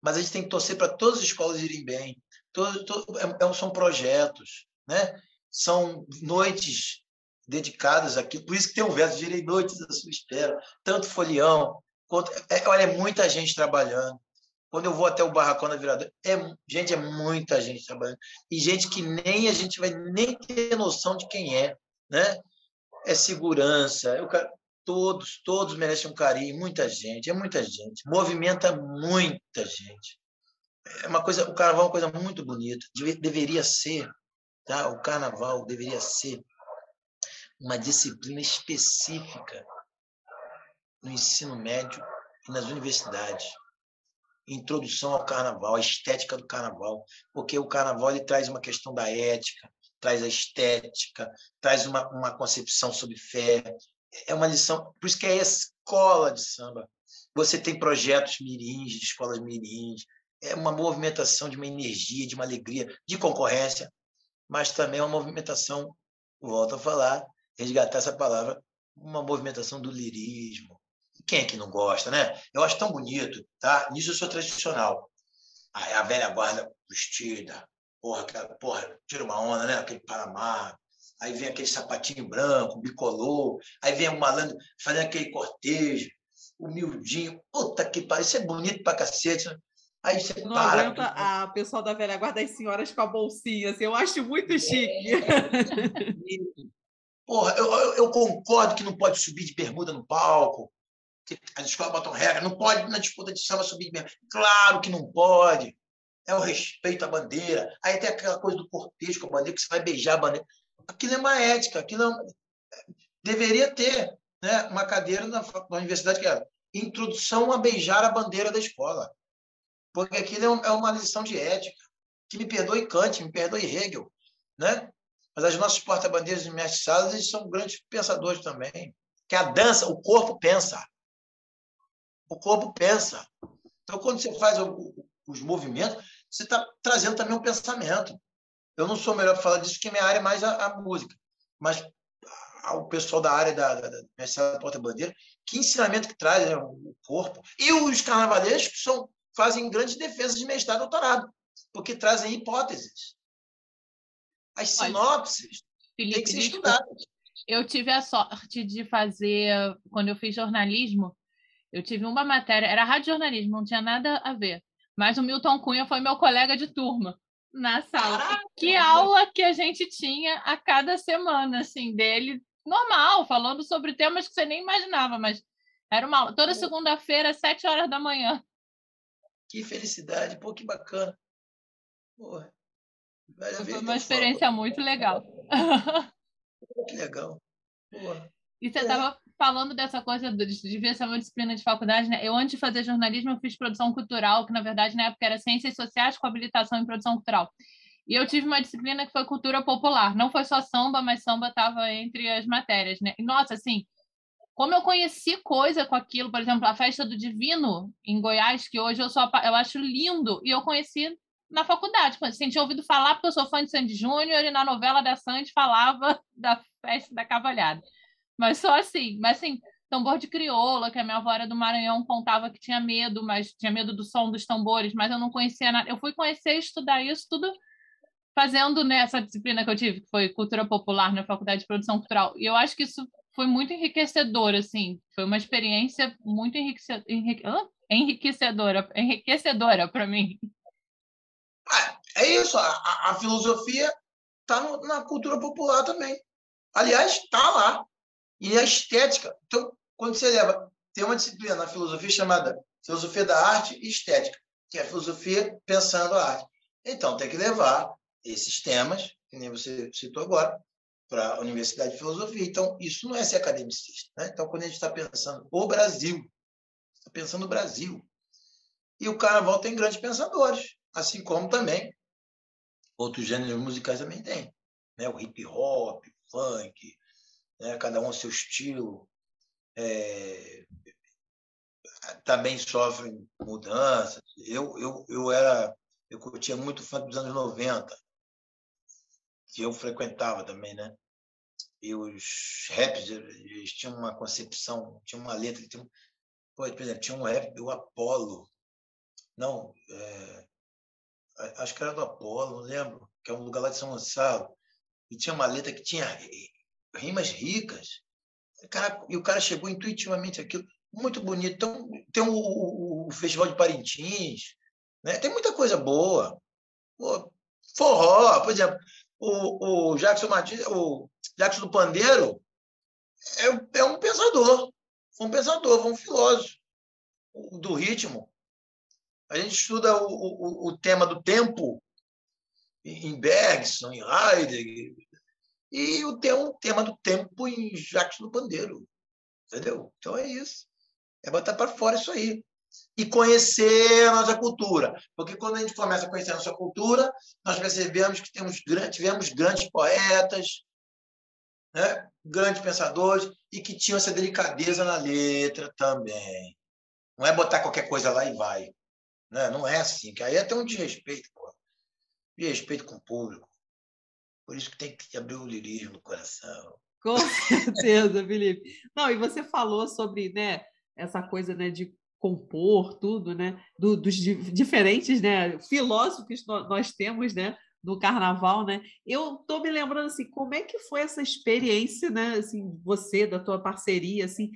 Mas a gente tem que torcer para todas as escolas irem bem. Todo, todo, é, é são projetos, né? são noites dedicadas aqui. Por isso que tem um verso, girei noites à sua espera. Tanto folião, quanto... É, olha, é muita gente trabalhando. Quando eu vou até o barracão da virada, é, gente, é muita gente trabalhando. E gente que nem a gente vai nem ter noção de quem é, né? É segurança, eu, todos, todos merecem um carinho, muita gente, é muita gente, movimenta muita gente. É uma coisa, o carnaval é uma coisa muito bonita, deveria ser, tá? O carnaval deveria ser uma disciplina específica no ensino médio e nas universidades introdução ao carnaval, a estética do carnaval, porque o carnaval ele traz uma questão da ética, traz a estética, traz uma, uma concepção sobre fé. É uma lição, por isso que é escola de samba. Você tem projetos mirins, de escolas mirins, é uma movimentação de uma energia, de uma alegria, de concorrência, mas também é uma movimentação, volto a falar, resgatar essa palavra, uma movimentação do lirismo, quem é que não gosta, né? Eu acho tão bonito, tá? Nisso eu sou tradicional. A, a velha guarda vestida, porra, aquela, porra, tira uma onda, né? Aquele Panamá. Aí vem aquele sapatinho branco, bicolor. Aí vem o malandro fazendo aquele cortejo, humildinho. Puta que pariu, isso é bonito pra cacete. Né? Aí você não para. aguenta a pessoal da velha guarda, as senhoras com a bolsinha. Assim, eu acho muito é, chique. É, porra, eu, eu, eu, concordo que não pode subir de bermuda no palco as escolas botam regra, não pode na disputa de samba subir mesmo. Claro que não pode. É o respeito à bandeira. Aí tem aquela coisa do cortejo com a bandeira, que você vai beijar a bandeira. Aquilo é uma ética, aquilo é uma... deveria ter né, uma cadeira na, na universidade que é introdução a beijar a bandeira da escola. Porque aquilo é, é uma lição de ética. Que me perdoe Kant, me perdoe Hegel. Né? Mas as nossas porta-bandeiras e mestres salas são grandes pensadores também. Que a dança, o corpo pensa. O corpo pensa. Então, quando você faz os movimentos, você está trazendo também um pensamento. Eu não sou melhor para falar disso, porque minha área é mais a, a música. Mas o pessoal da área da, da, da Porta-Bandeira, que ensinamento que traz né, o corpo. E os carnavalescos são, fazem grandes defesas de mestrado e doutorado, porque trazem hipóteses. As sinopses Felipe, têm que ser estudadas. Eu tive a sorte de fazer, quando eu fiz jornalismo, eu tive uma matéria, era rádio jornalismo, não tinha nada a ver. Mas o Milton Cunha foi meu colega de turma na sala. Caraca, que aula que a gente tinha a cada semana, assim, dele, normal, falando sobre temas que você nem imaginava, mas era uma aula. Toda segunda-feira, às sete horas da manhã. Que felicidade, pô, que bacana. Porra. Foi uma experiência muito legal. Que legal. Porra. E você estava falando dessa coisa de, de ver essa disciplina de faculdade, né? Eu, antes de fazer jornalismo, eu fiz produção cultural, que na verdade na época era Ciências Sociais com habilitação em produção cultural. E eu tive uma disciplina que foi cultura popular. Não foi só samba, mas samba estava entre as matérias, né? E, nossa, assim, como eu conheci coisa com aquilo, por exemplo, a festa do Divino em Goiás, que hoje eu sou eu acho lindo, e eu conheci na faculdade. Assim, tinha ouvido falar porque eu sou fã de Sandy Júnior e na novela da Sandy falava da festa da Cavalhada. Mas só assim, mas assim, tambor de crioula, que a minha avó era do Maranhão, contava que tinha medo, mas tinha medo do som dos tambores, mas eu não conhecia nada. Eu fui conhecer e estudar isso tudo fazendo nessa né, disciplina que eu tive, que foi cultura popular na Faculdade de Produção Cultural. E eu acho que isso foi muito enriquecedor, assim, foi uma experiência muito enriquecedora, enriquecedora, enriquecedora para mim. É isso, a, a filosofia está na cultura popular também. Aliás, está lá. E a estética. Então, quando você leva. Tem uma disciplina na filosofia chamada Filosofia da Arte e Estética, que é a filosofia pensando a arte. Então, tem que levar esses temas, que nem você citou agora, para a Universidade de Filosofia. Então, isso não é ser academicista. Né? Então, quando a gente está pensando o Brasil, está pensando o Brasil. E o carnaval tem grandes pensadores, assim como também outros gêneros musicais também tem. Né? O hip hop, o funk, né? cada um seu estilo. É, também sofrem mudanças. Eu, eu, eu era eu curtia muito funk dos anos 90. que eu frequentava também, né? E os raps, eles tinham uma concepção, tinha uma letra, tinha, por exemplo, tinha um rap do Apolo. Não, é, acho que era do Apolo, não lembro, que é um lugar lá de São Gonçalo. E tinha uma letra que tinha rimas ricas. Cara, e o cara chegou intuitivamente aquilo, muito bonito. Então, tem o, o, o Festival de Parintins, né? tem muita coisa boa. Pô, forró, por exemplo, o, o Jackson Martins, o Jackson do Pandeiro é, é um pensador, um pensador, foi um filósofo do ritmo. A gente estuda o, o, o tema do tempo em Bergson, em Heidegger, e o tema, o tema do tempo em Jacques do Pandeiro. Entendeu? Então é isso. É botar para fora isso aí. E conhecer a nossa cultura. Porque quando a gente começa a conhecer a nossa cultura, nós percebemos que temos, tivemos grandes poetas, né? grandes pensadores, e que tinham essa delicadeza na letra também. Não é botar qualquer coisa lá e vai. Né? Não é assim, que aí é até um desrespeito, pô. Desrespeito com o público. Por isso que tem que abrir o lirismo no coração. Com certeza, Felipe. Não, e você falou sobre né, essa coisa né, de compor tudo, né? Do, dos diferentes né, filósofos nós temos, né? no carnaval, né? Eu tô me lembrando assim, como é que foi essa experiência, né? Assim, você da tua parceria, assim,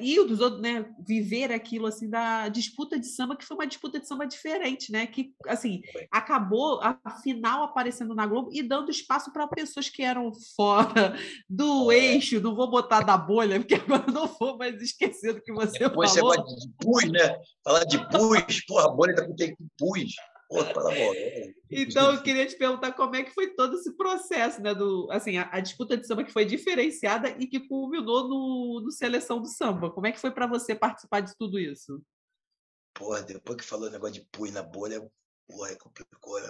e dos outros, né, viver aquilo assim da disputa de samba, que foi uma disputa de samba diferente, né? Que assim acabou a final aparecendo na Globo e dando espaço para pessoas que eram fora do é. eixo, não vou botar da bolha, porque agora não vou mais esquecer do que você Depois falou. Depois você de pus, né? Falar de pus, porra, a bolha tá com pus. Então, eu queria te perguntar como é que foi todo esse processo, né? Do, assim, a, a disputa de samba que foi diferenciada e que culminou no, no Seleção do Samba. Como é que foi para você participar de tudo isso? Porra, depois que falou o negócio de pui na bolha, porra, é complicou. Né?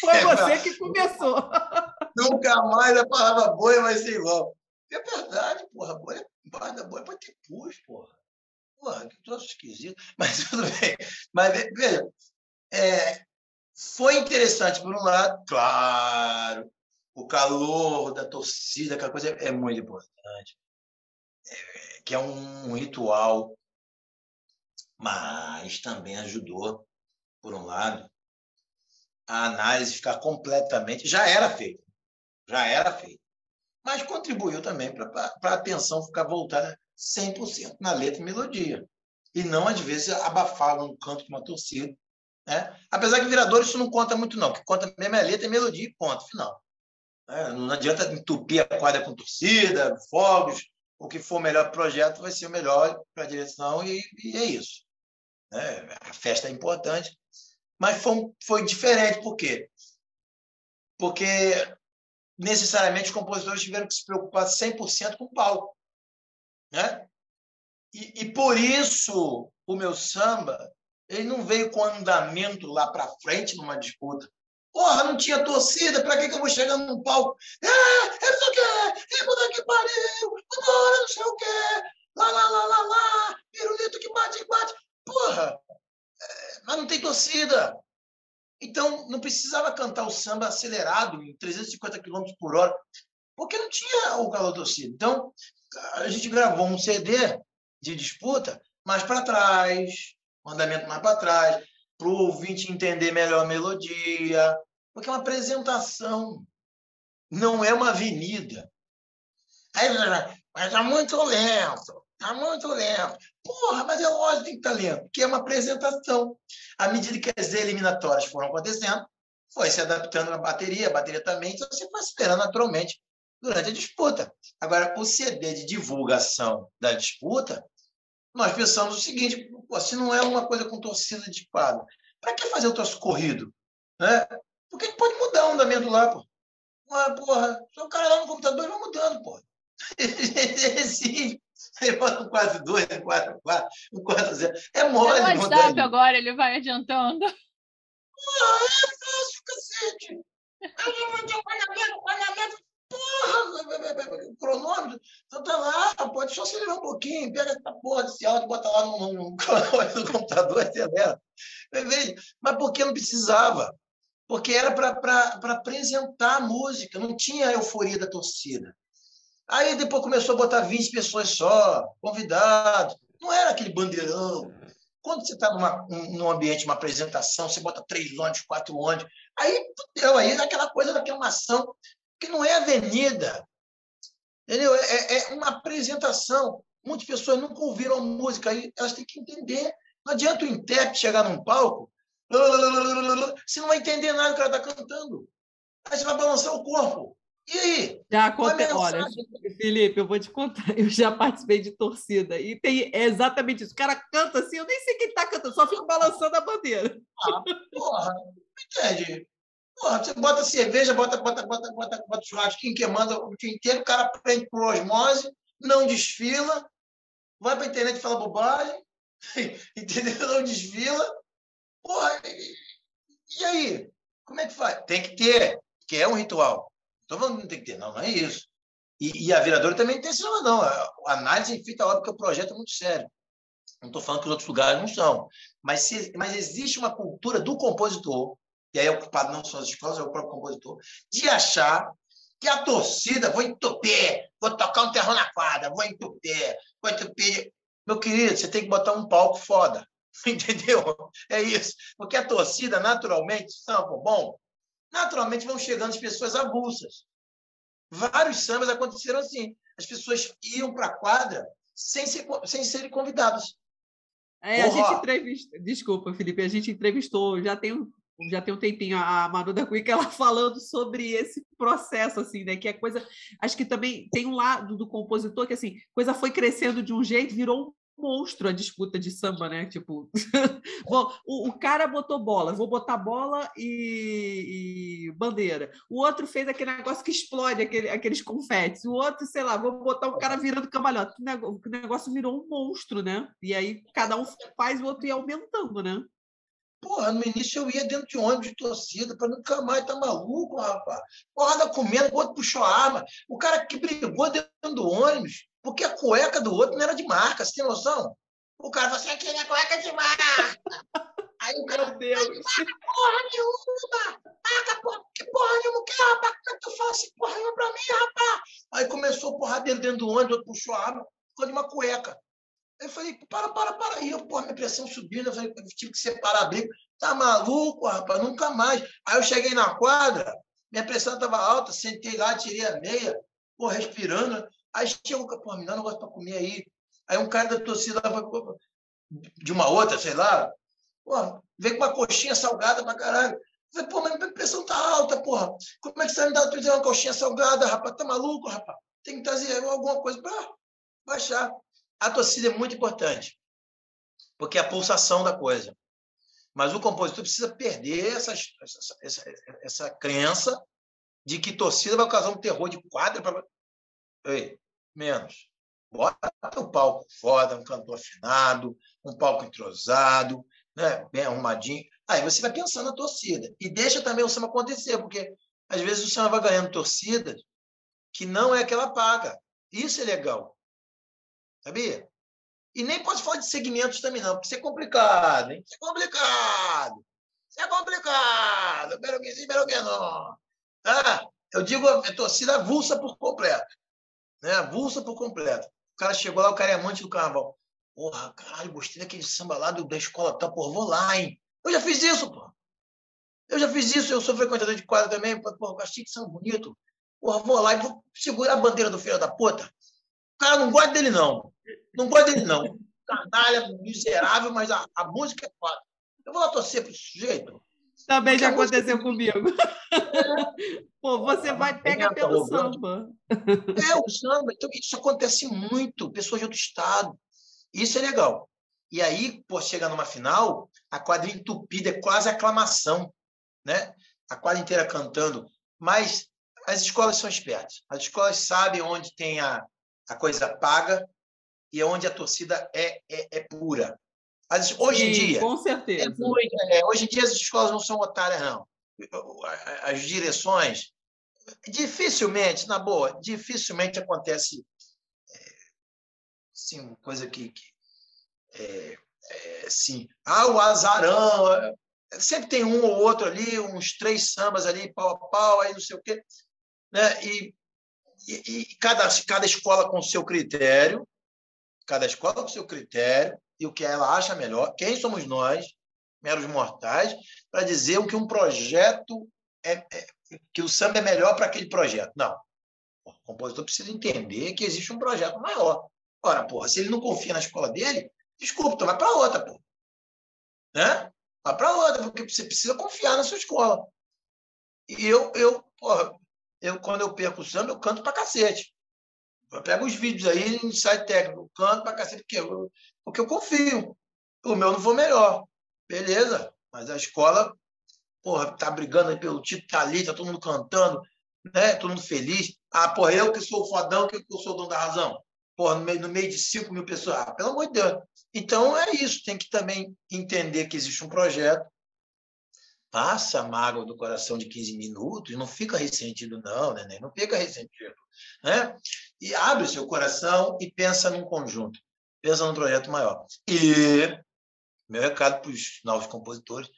Foi é, você que começou. Nunca mais a palavra bolha vai ser igual. É verdade, porra, bolha, embaixo da bolha pode ter pus, porra. Porra, que troço esquisito. Mas tudo bem. Mas, veja, é, foi interessante, por um lado, claro, o calor da torcida, aquela coisa é, muito importante, é, que é um ritual, mas também ajudou, por um lado, a análise ficar completamente. Já era feita, já era feita, mas contribuiu também para a atenção ficar voltada 100% na letra e melodia. E não, às vezes, abafar um canto de uma torcida né? Apesar que virador isso não conta muito, não. O que conta mesmo é letra, e melodia e ponto final. Né? Não adianta entupir a quadra com torcida, fogos. O que for o melhor projeto vai ser o melhor para a direção e, e, é isso. Né? A festa é importante. Mas foi, foi diferente, por quê? Porque necessariamente os compositores tiveram que se preocupar 100% com o palco. Né? E, e por isso o meu samba ele não veio com andamento lá para frente numa disputa. Porra, não tinha torcida, para que, que eu vou chegar num palco? É, é não sei o quê, é puta que pariu, agora não sei o quê, lá, lá, lá, lá, lá, pirulito que bate, bate. Porra, é, mas não tem torcida. Então, não precisava cantar o samba acelerado, em 350 km por hora, porque não tinha o calor torcida. Então, a gente gravou um CD de disputa mais para trás, andamento mais para trás, para o ouvinte entender melhor a melodia, porque é uma apresentação, não é uma avenida. Aí, mas está muito lento, está muito lento. Porra, mas é lógico que tem que estar tá lento, porque é uma apresentação. À medida que as eliminatórias foram acontecendo, foi se adaptando na bateria, a bateria também, então você foi esperando naturalmente durante a disputa. Agora, o CD de divulgação da disputa nós pensamos o seguinte: pô, se não é uma coisa com torcida de quadro, para que fazer o troço corrido? Né? Porque a gente pode mudar o andamento lá, pô. Ah, porra, só o cara lá no computador e vai mudando, pô. Sim. Ele bota um 4-2, um 4-4, um 4-0. É mole. No WhatsApp agora ele vai adiantando. Ah, é fácil, cacete. Eu vou ter um pagamento, pagamento porra, cronômetro, então tá lá, pode só acelerar um pouquinho, pega essa porra desse áudio, bota lá no, no, no computador, acelera. Mas por que não precisava? porque era para apresentar a música, não tinha a euforia da torcida. Aí depois começou a botar 20 pessoas só, convidados. Não era aquele bandeirão. Quando você está num ambiente, uma apresentação, você bota três ônibus, quatro ônibus. Aí, fudeu, aí é aquela coisa da aclamação, que não é avenida. Entendeu? É, é, é uma apresentação. Muitas pessoas nunca ouviram a música, aí elas têm que entender. Não adianta o intérprete chegar num palco, você não vai entender nada que ela está cantando. Aí você vai balançar o corpo. E aí? Já aconteceu. Olha, Felipe, eu vou te contar. Eu já participei de torcida e tem exatamente isso. O cara canta assim, eu nem sei quem está cantando, só fico balançando a bandeira. Ah, porra, entende? Porra, você bota cerveja, bota, bota, bota, bota, bota churrasco, quem manda o dia inteiro, o cara aprende por osmose, não desfila, vai para a internet e fala bobagem, entendeu? Não desfila. Porra, e aí? Como é que faz? Tem que ter, que é um ritual. Estou falando que não tem que ter, não, não é isso. E, e a viradora também tem esse não, não. A análise feita a hora porque o projeto é muito sério. Não estou falando que os outros lugares não são. Mas, se, mas existe uma cultura do compositor, e aí é ocupado não só as escolas, é o próprio compositor, de achar que a torcida, vou entupir, vou tocar um terror na quadra, vou entupir, vou entupir. Meu querido, você tem que botar um palco foda. Entendeu? É isso. Porque a torcida, naturalmente, samba bom, naturalmente vão chegando as pessoas avulsas. Vários sambas aconteceram assim. As pessoas iam para a quadra sem, ser, sem serem convidadas. É, a gente entrevistou, desculpa, Felipe, a gente entrevistou, já tem um, já tem um tempinho a Manu da Quick ela falando sobre esse processo assim, né, que é coisa, acho que também tem um lado do compositor que assim, coisa foi crescendo de um jeito, virou monstro a disputa de samba, né? Tipo, o, o, cara botou bola, vou botar bola e, e, bandeira. O outro fez aquele negócio que explode, aquele, aqueles confetes. O outro, sei lá, vou botar o cara virando cambalhota. O negócio virou um monstro, né? E aí cada um faz, o outro ia aumentando, né? Porra, no início eu ia dentro de ônibus de torcida, para nunca mais, tá maluco, rapaz. Porrada comendo, o outro puxou a arma. O cara que brigou dentro do ônibus, porque a cueca do outro não era de marca, você tem noção? O cara falou assim, aqui é cueca de marca. Aí o cara, Meu Deus. porra nenhuma! Paga porra, que porra nenhuma, que rapaz? Como é que tu fala assim, porra nenhuma pra mim, rapaz? Aí começou a porra dentro, dentro do ônibus, outro puxou a arma, ficou de uma cueca. Eu falei, para, para, para. Aí eu, porra, minha pressão subindo, eu falei, tive que separar a briga. Tá maluco, rapaz? Nunca mais. Aí eu cheguei na quadra, minha pressão estava alta, sentei lá, tirei a meia, pô, respirando. Aí chegou, pô, me dá um negócio para comer aí. Aí um cara da torcida de uma outra, sei lá, pô, veio com uma coxinha salgada pra caralho. Eu falei, pô, mas minha pressão tá alta, porra. Como é que você vai me dar uma coxinha salgada, rapaz? Tá maluco, rapaz? Tem que trazer alguma coisa para baixar. A torcida é muito importante, porque é a pulsação da coisa. Mas o compositor precisa perder essa, essa, essa, essa crença de que torcida vai causar um terror de quadra. Pra... Ei, menos. Bota um palco foda, um cantor afinado, um palco entrosado, né? bem arrumadinho. Aí você vai pensando na torcida. E deixa também o samba acontecer, porque às vezes o samba vai ganhando torcidas que não é que ela paga. Isso é legal. Sabia? E nem posso falar de segmentos também, não, porque isso é complicado, hein? Isso é complicado. Isso é complicado. Pero que sim, pero que não. Ah, eu digo a torcida avulsa por completo né? Avulsa por completo. O cara chegou lá, o cara é amante do carnaval. Porra, caralho, gostei daquele samba lá da escola tal, porra, vou lá, hein? Eu já fiz isso, pô. Eu já fiz isso, eu sou frequentador de quadra também, porra, achei que samba bonito. Porra, vou lá e vou segurar a bandeira do filho da puta. O cara não gosta dele, não. Não gosta dele, não. Canalha, miserável, mas a, a música é foda. Eu vou lá torcer pro sujeito. Também já aconteceu comigo. Pô, você vai pegar pelo samba. É, o samba. Então, isso acontece muito. Pessoas de outro estado. Isso é legal. E aí, pô, chega numa final, a quadra entupida, é quase aclamação, né? A quadra inteira cantando. Mas as escolas são espertas. As escolas sabem onde tem a, a coisa paga e onde a torcida é, é, é pura. As, hoje Sim, em dia. Com certeza. É muito, é, hoje em dia as escolas não são otárias, não. As direções. Dificilmente, na boa, dificilmente acontece é, sim, coisa que. que é, é, sim. Ah, o azarão. sempre tem um ou outro ali, uns três sambas ali, pau a pau, aí não sei o quê. Né? E, e, e cada, cada escola com o seu critério, cada escola com seu critério, e o que ela acha melhor. Quem somos nós, meros mortais, para dizer o que um projeto é, é que o samba é melhor para aquele projeto. Não. O compositor precisa entender que existe um projeto maior. Ora, porra, se ele não confia na escola dele, desculpa, então vai para outra, porra. Né? Vai para outra, porque você precisa confiar na sua escola. E eu, eu, porra, eu quando eu perco o samba, eu canto para cacete. Eu pego os vídeos aí site técnico, canto para cacete, porque eu, porque eu confio. O meu não foi melhor. Beleza, mas a escola, porra, tá brigando aí pelo título, tá ali, tá todo mundo cantando, né? Todo mundo feliz. Ah, porra, eu que sou o fodão, que eu sou o dono da razão. Porra, no meio, no meio de 5 mil pessoas. Ah, pelo amor de Deus. Então é isso, tem que também entender que existe um projeto. Passa a mágoa do coração de 15 minutos não fica ressentido, não, né? Não fica ressentido. Né? E abre seu coração e pensa num conjunto, pensa num projeto maior. E meu recado para os novos compositores: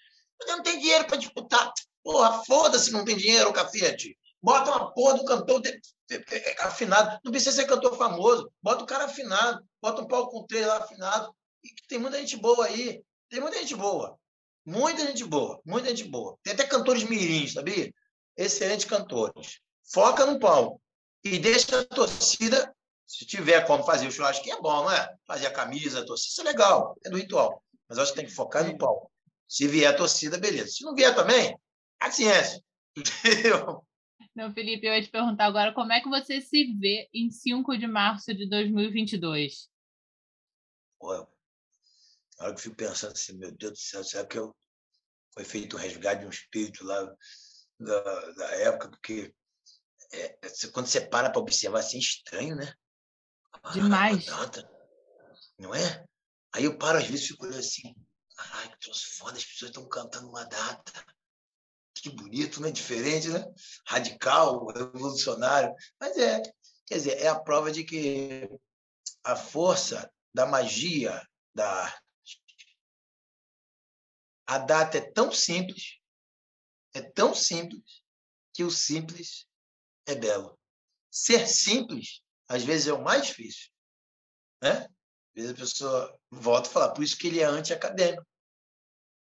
você não tem dinheiro para disputar. Porra, foda-se, não tem dinheiro, cacete. Bota uma porra do cantor de, de, afinado. Não precisa ser cantor famoso. Bota o cara afinado. Bota um palco com três lá afinado. E tem muita gente boa aí. Tem muita gente boa. Muita gente boa. Muita gente boa. Tem até cantores mirins, sabia? Excelentes cantores. Foca no palco. E deixa a torcida, se tiver como fazer o churrasco, que é bom, não é? Fazer a camisa, a torcida, isso é legal. É do ritual. Mas acho que tem que focar no palco. Se vier a torcida, beleza. Se não vier também, paciência. Entendeu? Não, Felipe, eu ia te perguntar agora como é que você se vê em 5 de março de 2022? Pô, na hora que eu fico pensando assim, meu Deus do céu, será que eu foi feito um resgate de um espírito lá da, da época? Porque é, quando você para para observar, assim, é estranho, né? Demais. não é? Aí eu paro, às vezes, e fico olhando assim, caralho, que troço foda, as pessoas estão cantando uma data. Que bonito, né? Diferente, né? Radical, revolucionário. Mas é, quer dizer, é a prova de que a força da magia da arte. A data é tão simples, é tão simples, que o simples é belo. Ser simples, às vezes, é o mais difícil. Né? vezes a pessoa volta a falar, por isso que ele é anti-acadêmico.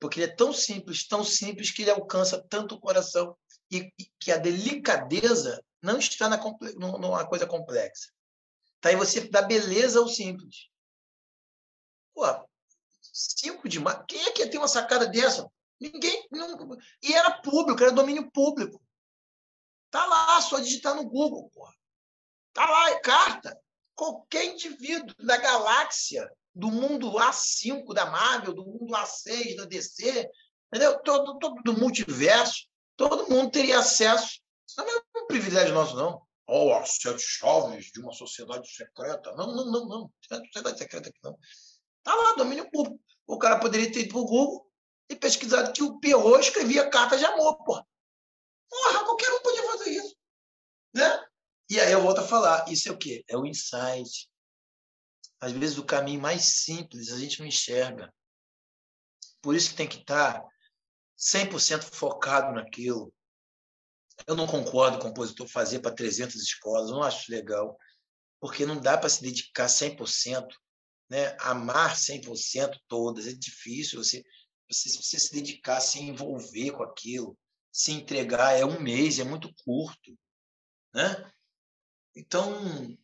Porque ele é tão simples, tão simples, que ele alcança tanto o coração e, e que a delicadeza não está na, numa coisa complexa. Tá aí você dá beleza ao simples. Pô, 5 de quem é que ter uma sacada dessa? Ninguém. Não, e era público, era domínio público. Tá lá, só digitar no Google, porra. Tá lá, é carta qualquer indivíduo da galáxia, do mundo A5 da Marvel, do mundo A6 da DC, entendeu? Todo, todo do multiverso, todo mundo teria acesso. Isso não é um privilégio nosso, não. Oh, as sete chaves de uma sociedade secreta. Não, não, não, não. É sociedade secreta aqui, não. Está lá, domínio público. O cara poderia ter ido para o Google e pesquisado que o Perrault escrevia cartas de amor, porra. Porra, qualquer um podia? E aí eu volto a falar, isso é o quê? É o insight. Às vezes o caminho mais simples a gente não enxerga. Por isso que tem que estar 100% focado naquilo. Eu não concordo com o compositor fazer para 300 escolas, não acho legal, porque não dá para se dedicar 100%, né? amar 100% todas, é difícil você, você se dedicar, se envolver com aquilo, se entregar, é um mês, é muito curto. Né? Então,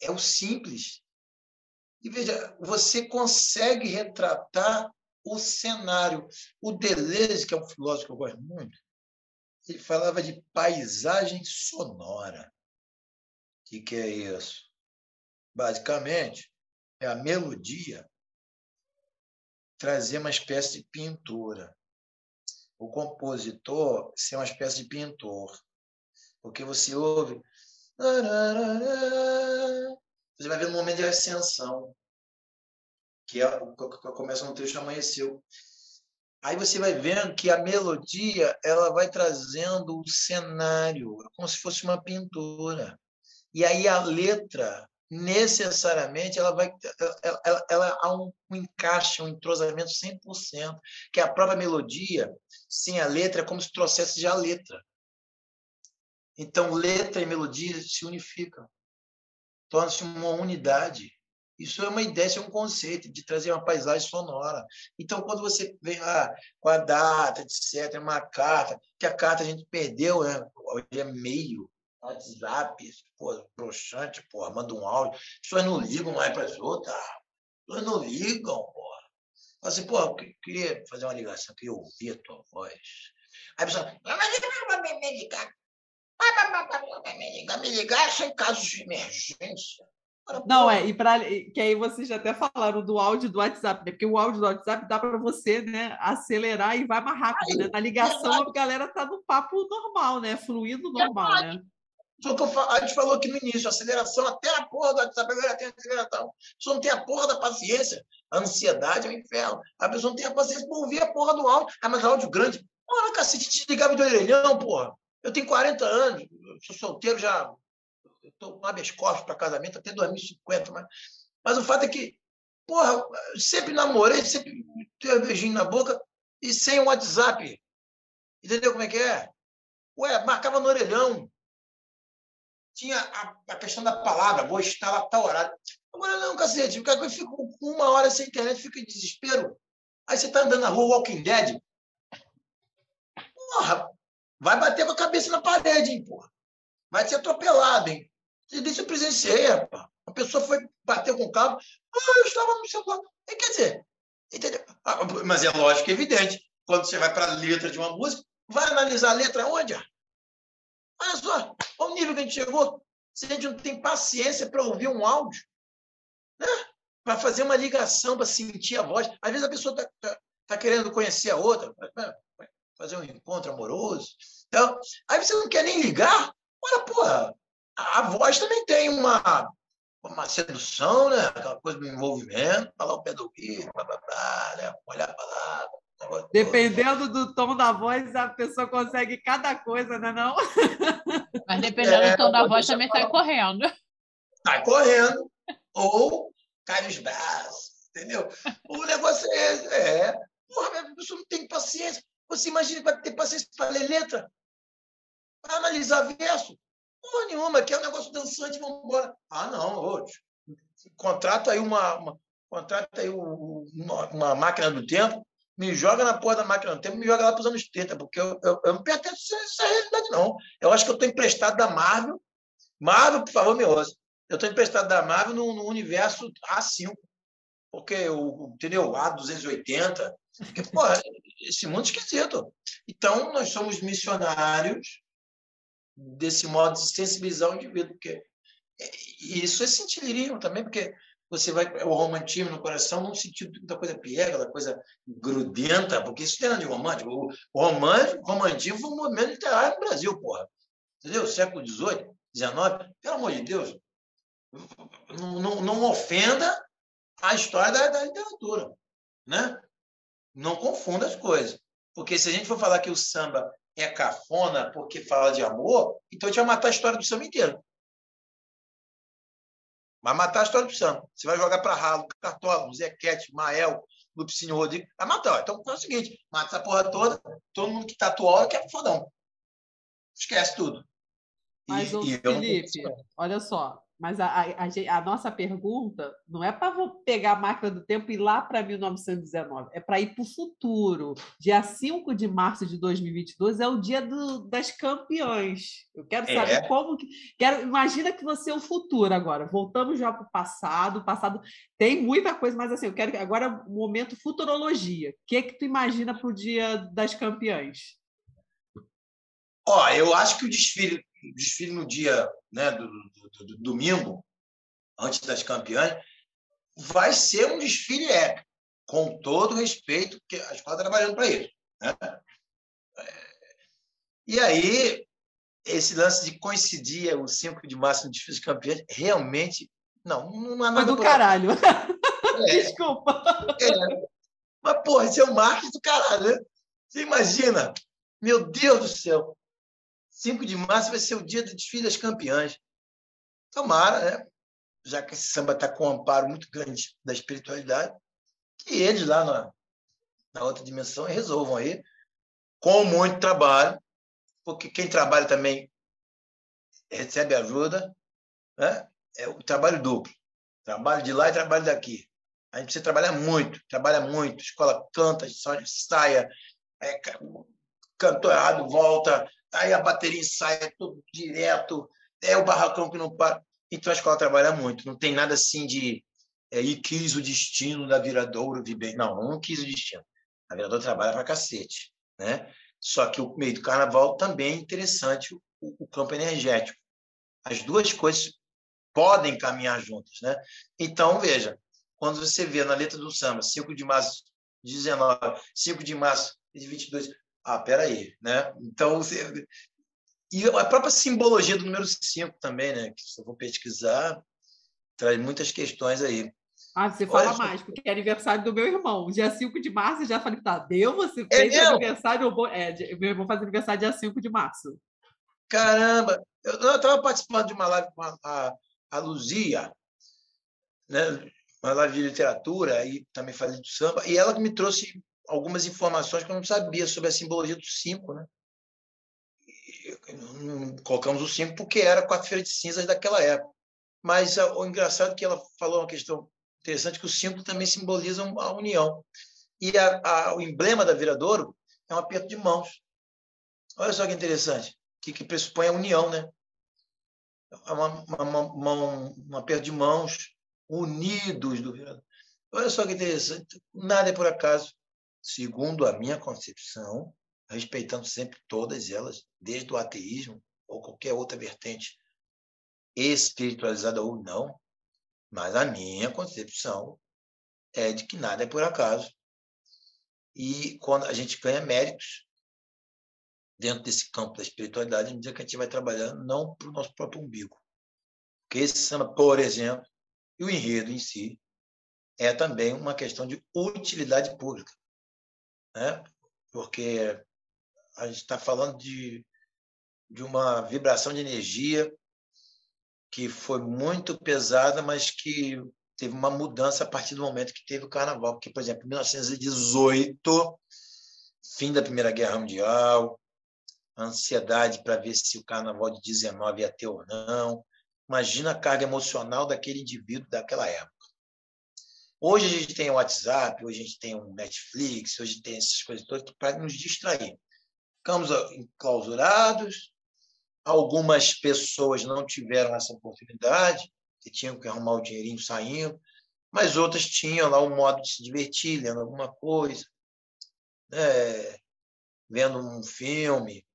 é o simples. E veja, você consegue retratar o cenário. O Deleuze, que é um filósofo que eu gosto muito, ele falava de paisagem sonora. O que, que é isso? Basicamente, é a melodia trazer uma espécie de pintura. O compositor ser uma espécie de pintor. Porque você ouve você vai ver um momento de ascensão, que é, começa no trecho Amanheceu. Aí você vai vendo que a melodia ela vai trazendo o cenário, como se fosse uma pintura. E aí a letra necessariamente ela vai ela, ela, ela há um, um, encaixe, um entrosamento 100%, que a própria melodia, sem a letra, é como se trouxesse já a letra. Então, letra e melodia se unificam, torna-se uma unidade. Isso é uma ideia, isso é um conceito de trazer uma paisagem sonora. Então, quando você vem lá com a data, etc., uma carta, que a carta a gente perdeu, né? hoje é meio, WhatsApp, pô, broxante, porra, manda um áudio. As pessoas não ligam mais para as outras. As pessoas não ligam, porra. Fala assim, pô, eu queria fazer uma ligação, queria ouvir a tua voz. Aí a pessoa, mas me ligar. Me ligar, me ligar só em casos de emergência. Não, é, e para que aí vocês já até falaram do áudio do WhatsApp, né? Porque o áudio do WhatsApp dá para você, né, acelerar e vai mais rápido, né? Na ligação a galera tá no papo normal, né? Fluindo normal, né? a gente falou aqui no início, aceleração, até a porra do WhatsApp agora tem aceleração. A pessoa não tem a porra da paciência. A ansiedade é um inferno. A pessoa não tem a paciência para ouvir a porra do áudio. Ah, mas áudio grande. Porra, cacete, te ligava de orelhão, porra. Eu tenho 40 anos, sou solteiro já. Estou com habeas corpus para casamento até 2050. Mas, mas o fato é que, porra, sempre namorei, sempre tenho um beijinho na boca e sem o WhatsApp. Entendeu como é que é? Ué, marcava no orelhão tinha a, a, questão da palavra, vou estar lá tal horário. Agora não, cacete, o cara fica uma hora sem internet, fica em desespero. Aí você está andando na rua Walking Dead. Porra, vai bater com a cabeça na parede, hein, porra. Vai ser atropelado, hein. Isso eu presenciei, rapaz. A pessoa foi bater com o carro. Ah, eu estava no celular. E, quer dizer, entendeu? Ah, mas é lógico, é evidente. Quando você vai para a letra de uma música, vai analisar a letra onde? Olha só, olha o nível que a gente chegou. Se a gente não tem paciência para ouvir um áudio, né? para fazer uma ligação, para sentir a voz. Às vezes a pessoa está tá, tá querendo conhecer a outra, fazer um encontro amoroso. Então, aí você não quer nem ligar. Olha, porra, a voz também tem uma, uma sedução, né? aquela coisa do envolvimento, falar o pé do ouvido, blá, blá, blá, né? olhar a palavra. Dependendo do tom da voz, a pessoa consegue cada coisa, né? Não? Mas dependendo é, do tom da voz, também sai correndo. Sai correndo. Ou cai nos braços, entendeu? O negócio é. é porra, a pessoa não tem paciência. Você imagina vai ter paciência para ler letra? Para analisar verso? Porra nenhuma, que é um negócio dançante, vamos embora. Ah, não, hoje. Contrata aí uma, uma contrata aí uma, uma máquina do tempo me joga na porra da máquina do tempo, me joga lá para os anos 30, porque eu, eu, eu não pertenço a essa realidade, não. Eu acho que eu estou emprestado da Marvel. Marvel, por favor, me ouça. Eu estou emprestado da Marvel no, no, universo A5. Porque, o, entendeu? A280. Porque, porra, esse mundo esquisito. Então, nós somos missionários desse modo de sensibilizar o indivíduo. Porque isso é sentilismo também, porque você vai o romantismo no coração no sentido da coisa piega, da coisa grudenta, porque isso tem nada de romântico. O, o romântico, romantismo foi um movimento literário no Brasil, porra. Entendeu? Século XVIII, XIX. Pelo amor de Deus, não, não, não ofenda a história da, da, literatura, né? Não confunda as coisas. Porque se a gente for falar que o samba é cafona porque fala de amor, então a gente vai matar a história do samba inteiro. Vai matar a história do Santos. Você vai jogar para Ralo, Cartola, Zequete, Mael, Lupicínio Rodrigo. Vai matar. Então é o seguinte: mata essa porra toda, todo mundo que tatuou que é fodão. Esquece tudo. Mas, e, ô, e Felipe, olha só, mas a, a, a, nossa pergunta não é para pegar a máquina do tempo e ir lá para 1919, é para ir para o futuro. Dia 5 de março de 2022 é o dia do, das campeãs. Eu quero saber é. como que. Quero, imagina que você é o futuro agora. Voltamos já para o passado. O passado tem muita coisa, mas assim, eu quero agora o momento futurologia. O que é que tu imagina para o dia das campeãs? Ó, eu acho que o desfile desfile no dia né, do, do, do, domingo, antes das campeãs, vai ser um desfile épico, com todo respeito, porque a escola está trabalhando para isso. Né? E aí, esse lance de coincidir o 5 de março no desfile de campeões, realmente, não, não é nada. Foi do caralho. É, Desculpa. É. Mas, porra, esse é o marketing do caralho, né? Você imagina? Meu Deus do céu. 5 de março vai ser o dia do desfile das campeãs. Tomara, né? já que esse samba está com um amparo muito grande da espiritualidade, que eles lá na, na outra dimensão resolvam aí, com muito trabalho, porque quem trabalha também recebe ajuda, né? é o trabalho duplo. Trabalho de lá e trabalho daqui. A gente precisa trabalhar muito, trabalha muito. Escola canta, saia, é, cantou errado, volta, aí a bateria ensaia tudo direto, é o barracão que não para. Então a escola trabalha muito, não tem nada assim de é, e quis o destino da Viradouro viver. Não, não quis o destino. A Viradouro trabalha pra cacete. Né? Só que o meio do carnaval também é interessante, o, o campo energético. As duas coisas podem caminhar juntas. Né? Então, veja, quando você vê na letra do samba, 5 de março de 19, 5 de março de 22, ah, peraí, né? Então, você... e a própria simbologia do número 5 também, né? Que se eu vou pesquisar, traz muitas questões aí. Ah, você fala Olha, mais, porque é aniversário do meu irmão. Dia 5 de março, já falei, tá, deu? Você é fez é aniversário? É, meu irmão faz aniversário dia 5 de março. Caramba! Eu estava participando de uma live com a, a, a Luzia, né? uma live de literatura, e também fazendo samba, e ela me trouxe algumas informações que eu não sabia sobre a simbologia do 5, né? colocamos o 5 porque era quarta-feira de cinzas daquela época. Mas o engraçado é que ela falou uma questão Interessante que os símbolos também simbolizam a união. E a, a, o emblema da Viradouro é um aperto de mãos. Olha só que interessante, que, que pressupõe a união, né? É uma, uma, uma, um aperto de mãos unidos do Viradouro. Olha só que interessante, nada é por acaso. Segundo a minha concepção, respeitando sempre todas elas, desde o ateísmo ou qualquer outra vertente espiritualizada ou não, mas a minha concepção é de que nada é por acaso. E quando a gente ganha méritos dentro desse campo da espiritualidade, à medida que a gente vai trabalhando, não para o nosso próprio umbigo. Porque esse samba, por exemplo, e o enredo em si, é também uma questão de utilidade pública. Né? Porque a gente está falando de, de uma vibração de energia que foi muito pesada, mas que teve uma mudança a partir do momento que teve o carnaval. Porque, por exemplo, em 1918, fim da Primeira Guerra Mundial, ansiedade para ver se o carnaval de 19 ia ter ou não. Imagina a carga emocional daquele indivíduo daquela época. Hoje a gente tem o WhatsApp, hoje a gente tem o Netflix, hoje tem essas coisas todas para nos distrair. Ficamos enclausurados, Algumas pessoas não tiveram essa oportunidade, que tinham que arrumar o dinheirinho saindo, mas outras tinham lá um modo de se divertir, lendo alguma coisa, né? vendo um filme.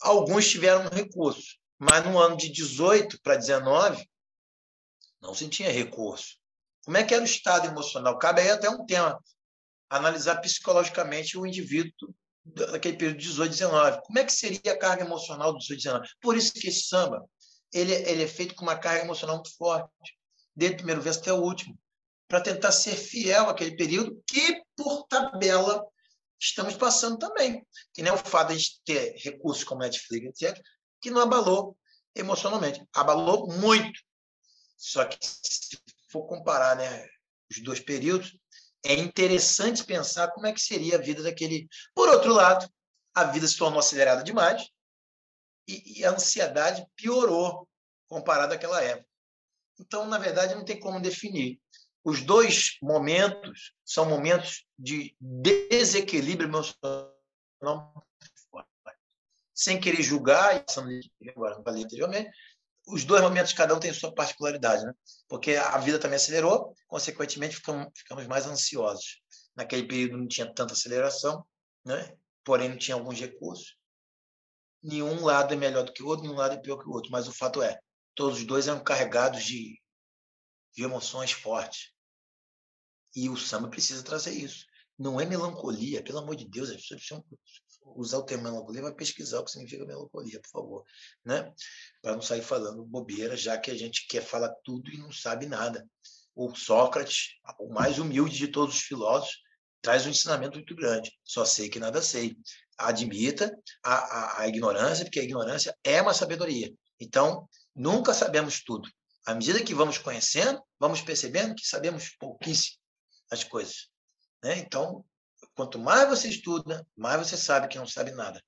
Alguns tiveram recurso, mas no ano de 18 para 19 não se tinha recurso. Como é que era o estado emocional? Cabe aí até um tema, analisar psicologicamente o indivíduo daquele período de 18, 19. Como é que seria a carga emocional do 18, 19? Por isso que esse samba ele, ele é feito com uma carga emocional muito forte, desde o primeiro verso até o último, para tentar ser fiel àquele período que, por tabela, estamos passando também. Que nem o fato de ter recursos como Netflix, etc., que não abalou emocionalmente. Abalou muito. Só que, se for comparar né, os dois períodos, é interessante pensar como é que seria a vida daquele. Por outro lado, a vida se tornou acelerada demais e, e a ansiedade piorou comparado àquela época. Então, na verdade, não tem como definir. Os dois momentos são momentos de desequilíbrio emocional sem querer julgar, agora não falei anteriormente, os dois momentos, cada um tem sua particularidade, né? Porque a vida também acelerou, consequentemente ficamos, ficamos mais ansiosos. Naquele período não tinha tanta aceleração, né? Porém não tinha alguns recursos. Nenhum lado é melhor do que o outro, nenhum lado é pior que o outro, mas o fato é, todos os dois eram carregados de, de emoções fortes. E o samba precisa trazer isso. Não é melancolia, pelo amor de Deus, as pessoas precisam usar o termo melancolia, vai pesquisar o que significa melancolia, por favor, né? Para não sair falando bobeira, já que a gente quer falar tudo e não sabe nada. O Sócrates, o mais humilde de todos os filósofos, traz um ensinamento muito grande. Só sei que nada sei. Admita a, a, a ignorância, porque a ignorância é uma sabedoria. Então, nunca sabemos tudo. À medida que vamos conhecendo, vamos percebendo que sabemos pouquíssimo as coisas. Né? Então, quanto mais você estuda, mais você sabe que não sabe nada.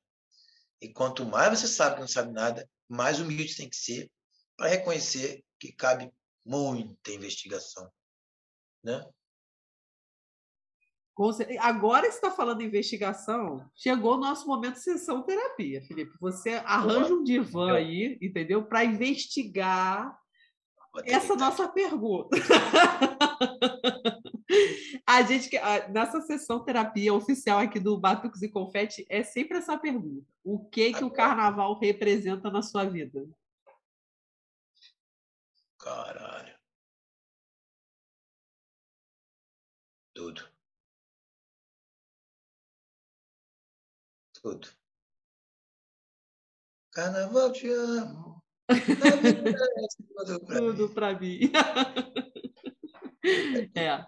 E quanto mais você sabe que não sabe nada, mais humilde tem que ser para reconhecer que cabe muita investigação. Né? Agora está falando em investigação, chegou o nosso momento de sessão terapia, Felipe. Você arranja um divã aí, entendeu? Para investigar essa nossa pergunta. a gente nessa sessão terapia oficial aqui do Batucos e Confete é sempre essa pergunta: o que que o carnaval representa na sua vida? Caralho. Tudo. Tudo. Carnaval te amo. Tudo para mim. é.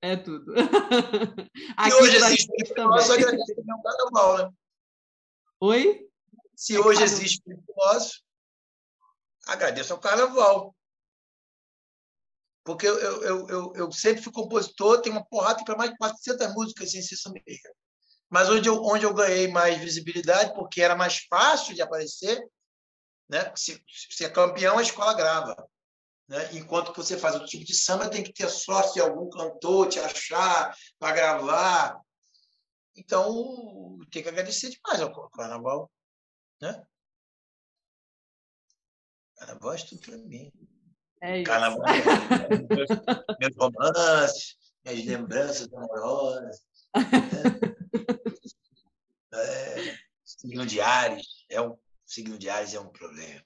É tudo. Aqui e hoje existe hipnose, agradece também o carnaval, né? Oi? Se hoje existe hipnose, agradeço ao carnaval. Porque eu, eu, eu, eu, sempre fui compositor, tenho uma porrada para mais de 400 músicas em sessão Mas onde eu, onde eu ganhei mais visibilidade, porque era mais fácil de aparecer, né? se, se é campeão, a escola grava. Né? Enquanto que você faz outro tipo de samba, tem que ter sorte de algum cantor te achar para gravar. Então, tem que agradecer demais ao carnaval. Né? Carnaval é tudo para mim. É isso. Carnaval é meus, romances, minhas lembranças amorosas. Né? É, signo de Ares é um signo de Ares é um problema.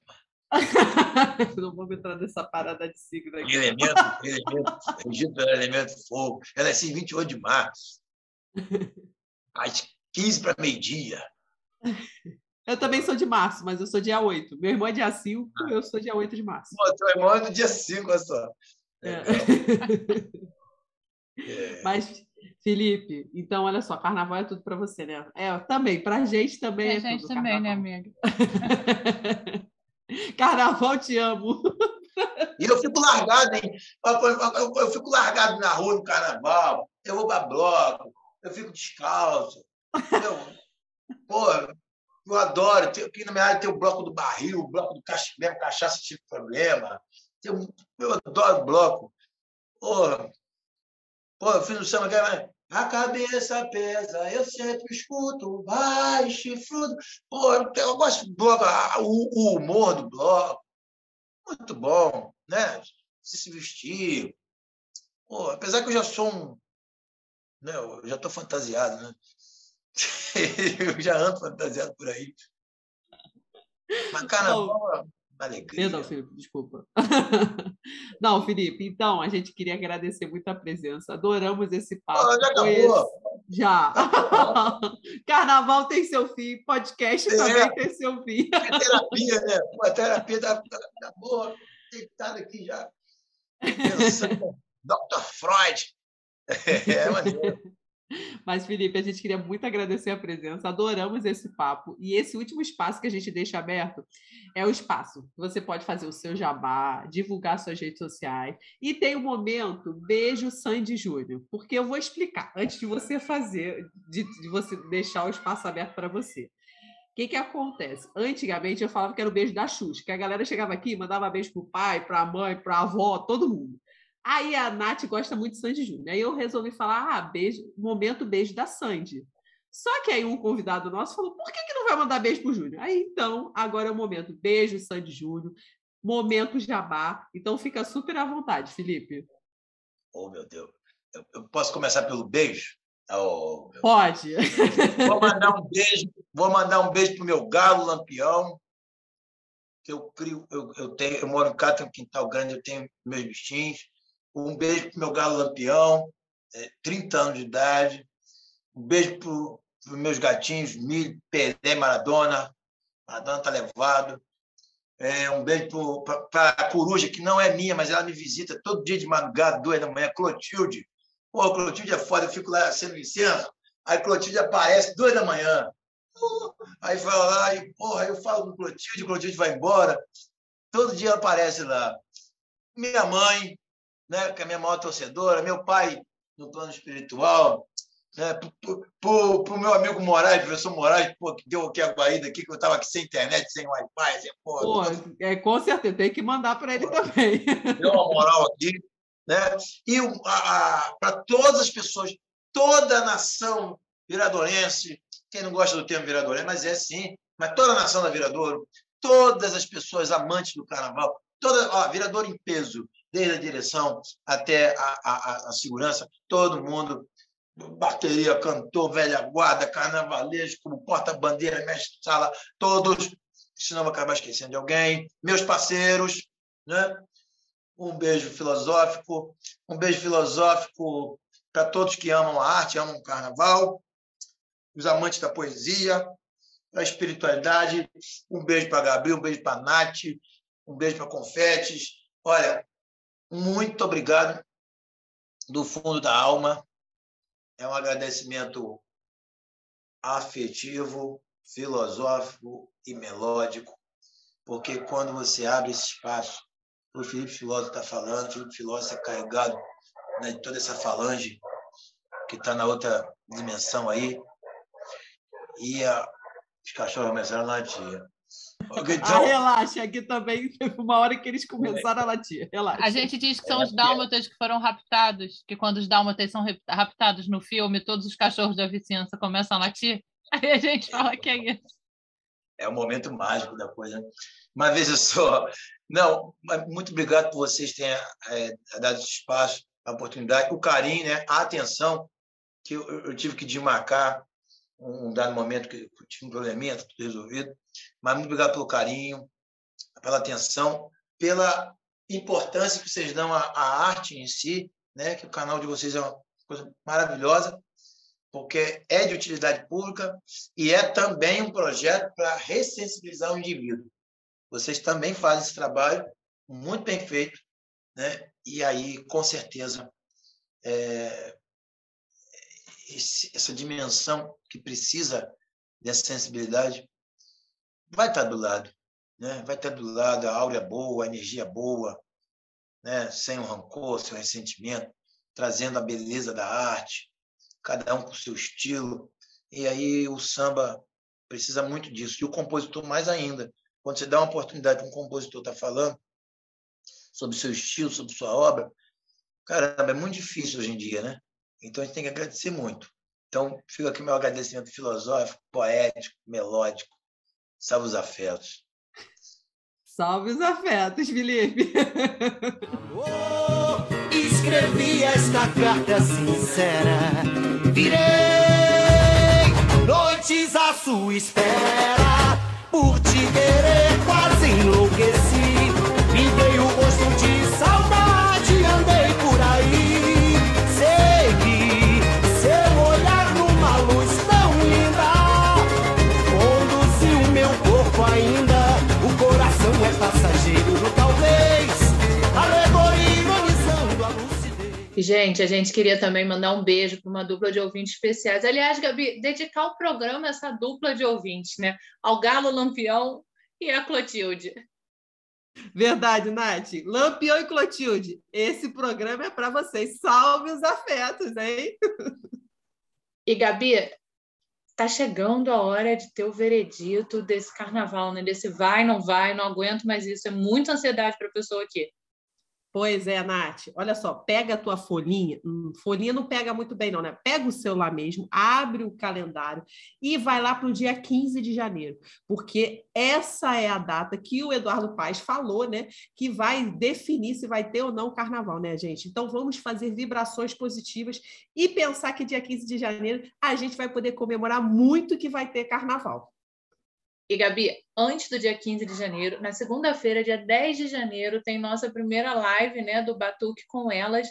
não vamos entrar nessa parada de signo aqui. Elemento, elemento, regido pelo elemento fogo. Eu nasci 28 de março, às 15 para meio-dia. Eu também sou de março, mas eu sou dia 8. Meu irmão é dia 5, ah. eu sou dia 8 de março. Pô, teu irmão é do dia 5, olha só. É. é. Mas, Felipe, então, olha só, carnaval é tudo para você, né? É, também, para a gente também é, é gente tudo. também, né, carnaval. né, amiga? Carnaval, te amo. E eu fico largado, hein? Eu fico largado na rua no carnaval, eu vou para bloco, eu fico descalço. Eu, pô, eu adoro. Aqui na minha área tem o bloco do barril, o bloco do cachimbo, cachaça tipo problema. Eu adoro bloco. Pô, pô eu fiz o samba a cabeça pesa, eu sempre escuto, vai, chifrudo. Pô, eu gosto do bloco, o, o humor do bloco. Muito bom, né? Se se vestir. Pô, apesar que eu já sou um. Né, eu já estou fantasiado, né? eu já ando fantasiado por aí. Mas carnaval, Alegria. Perdão, Felipe, desculpa. Não, Felipe, então, a gente queria agradecer muito a presença. Adoramos esse papo. Ah, já acabou. Já. Carnaval tem seu fim, podcast é. também tem seu fim. É terapia, né? A terapia da, da, da boa, deitado aqui já. Pensando. Dr. Freud. É maneiro. Mas, Felipe, a gente queria muito agradecer a presença, adoramos esse papo. E esse último espaço que a gente deixa aberto é o espaço você pode fazer o seu jabá, divulgar suas redes sociais. E tem o um momento Beijo Sandy Júnior, porque eu vou explicar antes de você fazer, de, de você deixar o espaço aberto para você. O que, que acontece? Antigamente eu falava que era o beijo da Xuxa, que a galera chegava aqui, mandava beijo pro pai, para a mãe, para a avó, todo mundo. Aí a Nath gosta muito de Sandy Júnior. Aí eu resolvi falar, ah, beijo, momento beijo da Sandy. Só que aí um convidado nosso falou, por que, que não vai mandar beijo pro Júnior? Aí então, agora é o momento beijo Sandy Júnior, momento jabá. Então fica super à vontade, Felipe. Oh, meu Deus. Eu, eu posso começar pelo beijo? Oh, Pode. Vou mandar um beijo, vou mandar um beijo pro meu galo lampião. Que eu crio, eu, eu tenho, eu moro em casa, tenho um quintal grande, eu tenho meus bichinhos. Um beijo para meu galo lampião, 30 é, anos de idade. Um beijo para os meus gatinhos, Milho, Pelé, Maradona. Maradona está levado. É, um beijo para a coruja, que não é minha, mas ela me visita todo dia de madrugada, duas da manhã, Clotilde. Pô, Clotilde é foda, eu fico lá sendo licença. Aí Clotilde aparece duas da manhã. Aí fala lá, e, porra, eu falo com Clotilde, Clotilde vai embora. Todo dia ela aparece lá. minha mãe, né, que é a minha maior torcedora, meu pai no plano espiritual, né, para o meu amigo Moraes, professor Moraes, pô, que deu aqui a guarida aqui, que eu estava aqui sem internet, sem Wi-Fi, sem porra. Pô, é, com certeza, tem que mandar para ele também. Deu uma moral aqui. Né? E para todas as pessoas, toda a nação viradorense, quem não gosta do termo viradorense, mas é sim, mas toda a nação da Viradouro, todas as pessoas amantes do carnaval, toda, ó, Viradouro em peso, desde a direção até a, a, a segurança, todo mundo, bateria, cantor, velha guarda, carnavalesco, porta-bandeira, mestre-sala, todos, senão vou acabar esquecendo de alguém, meus parceiros, né? um beijo filosófico, um beijo filosófico para todos que amam a arte, amam o carnaval, os amantes da poesia, da espiritualidade. Um beijo para Gabriel, um beijo para Nath, um beijo para Confetes. Olha, muito obrigado do fundo da alma. É um agradecimento afetivo, filosófico e melódico, porque quando você abre esse espaço, o Felipe Filósofo está falando, o Felipe Filósofo é carregado né, de toda essa falange que está na outra dimensão aí, e a, os cachorros começaram a latir. Então... Ah, relaxa, aqui também teve uma hora que eles começaram a latir. Relaxa. A gente diz que são os dálmatas que foram raptados, que quando os dálmatas são raptados no filme, todos os cachorros da vizinhança começam a latir. Aí a gente fala que é isso. É o momento mágico da coisa. Mas veja só, não, muito obrigado por vocês terem é, dado esse espaço, a oportunidade, o carinho, né, a atenção que eu, eu tive que demarcar um dado momento que eu tive um probleminha, tudo resolvido. Mas muito obrigado pelo carinho, pela atenção, pela importância que vocês dão à, à arte em si, né? que o canal de vocês é uma coisa maravilhosa, porque é de utilidade pública e é também um projeto para ressensibilizar o indivíduo. Vocês também fazem esse trabalho muito bem feito, né? e aí, com certeza, é, esse, essa dimensão que precisa dessa sensibilidade vai estar do lado, né? Vai estar do lado a áurea boa, a energia boa, né? Sem o rancor, sem o ressentimento, trazendo a beleza da arte, cada um com o seu estilo. E aí o samba precisa muito disso. E o compositor mais ainda. Quando você dá uma oportunidade para um compositor estar tá falando sobre seu estilo, sobre sua obra, caramba, é muito difícil hoje em dia, né? Então a gente tem que agradecer muito. Então, fica aqui meu agradecimento filosófico, poético, melódico. Salve os afetos. Salve os afetos, Felipe. Oh, escrevi esta carta sincera. Virei noites à sua espera. Por te querer, quase enlouqueci. Gente, a gente queria também mandar um beijo para uma dupla de ouvintes especiais. Aliás, Gabi, dedicar o programa a essa dupla de ouvintes, né? Ao Galo Lampião e a Clotilde. Verdade, Nath. Lampião e Clotilde, esse programa é para vocês. Salve os afetos, hein? E, Gabi, tá chegando a hora de ter o veredito desse carnaval, né? Desse vai, não vai, não aguento mais isso. É muita ansiedade para a pessoa aqui. Pois é, Nath. Olha só, pega a tua folhinha. Hum, folhinha não pega muito bem, não, né? Pega o celular mesmo, abre o calendário e vai lá para o dia 15 de janeiro, porque essa é a data que o Eduardo Paes falou, né? Que vai definir se vai ter ou não o carnaval, né, gente? Então vamos fazer vibrações positivas e pensar que dia 15 de janeiro a gente vai poder comemorar muito que vai ter carnaval. E, Gabi, antes do dia 15 de janeiro, na segunda-feira, dia 10 de janeiro, tem nossa primeira live né, do Batuque com elas.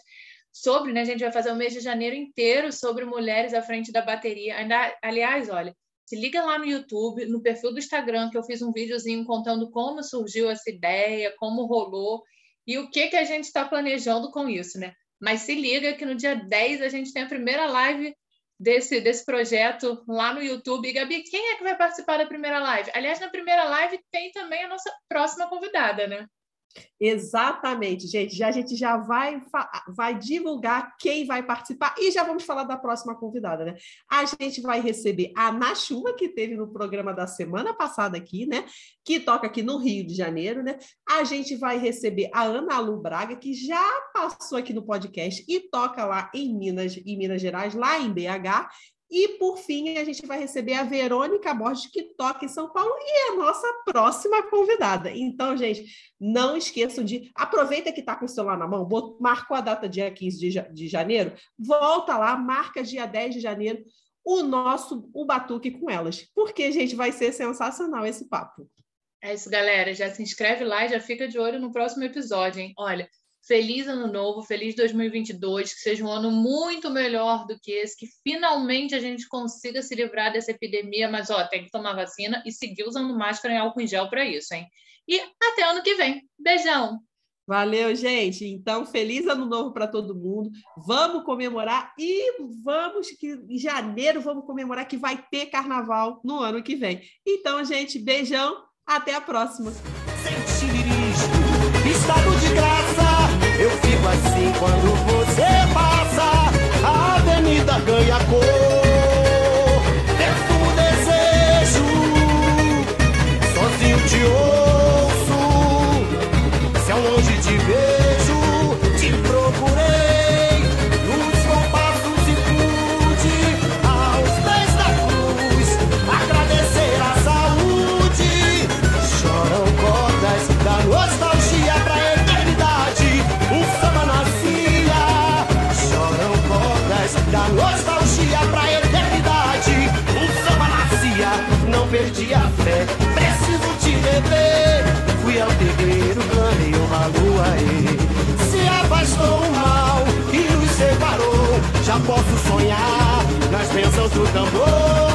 Sobre, né? A gente vai fazer o mês de janeiro inteiro sobre mulheres à frente da bateria. Ainda, aliás, olha, se liga lá no YouTube, no perfil do Instagram, que eu fiz um videozinho contando como surgiu essa ideia, como rolou e o que, que a gente está planejando com isso, né? Mas se liga que no dia 10 a gente tem a primeira live desse, desse projeto lá no YouTube. E, Gabi, quem é que vai participar da primeira live? Aliás, na primeira live tem também a nossa próxima convidada, né? Exatamente, gente. Já, a gente já vai, vai divulgar quem vai participar e já vamos falar da próxima convidada, né? A gente vai receber a Nachuma, que teve no programa da semana passada aqui, né? Que toca aqui no Rio de Janeiro, né? A gente vai receber a Ana Lu Braga, que já passou aqui no podcast e toca lá em Minas, em Minas Gerais, lá em BH. E, por fim, a gente vai receber a Verônica Borges, que toca em São Paulo e é a nossa próxima convidada. Então, gente, não esqueçam de. Aproveita que está com o celular na mão, marcou a data dia 15 de, de janeiro, volta lá, marca dia 10 de janeiro o nosso o batuque com elas, porque, gente, vai ser sensacional esse papo. É isso, galera. Já se inscreve lá e já fica de olho no próximo episódio, hein? Olha, Feliz ano novo, feliz 2022, que seja um ano muito melhor do que esse, que finalmente a gente consiga se livrar dessa epidemia, mas ó, tem que tomar vacina e seguir usando máscara e álcool em gel para isso, hein? E até ano que vem. Beijão. Valeu, gente. Então, feliz ano novo para todo mundo. Vamos comemorar e vamos que em janeiro vamos comemorar que vai ter carnaval no ano que vem. Então, gente, beijão. Até a próxima. Estado de graça. Assim quando você passa, a avenida ganha cor. Dentro é do desejo, sozinho te ouço, se é longe te ver. Estou o mal que nos separou. Já posso sonhar nas bênçãos do tambor.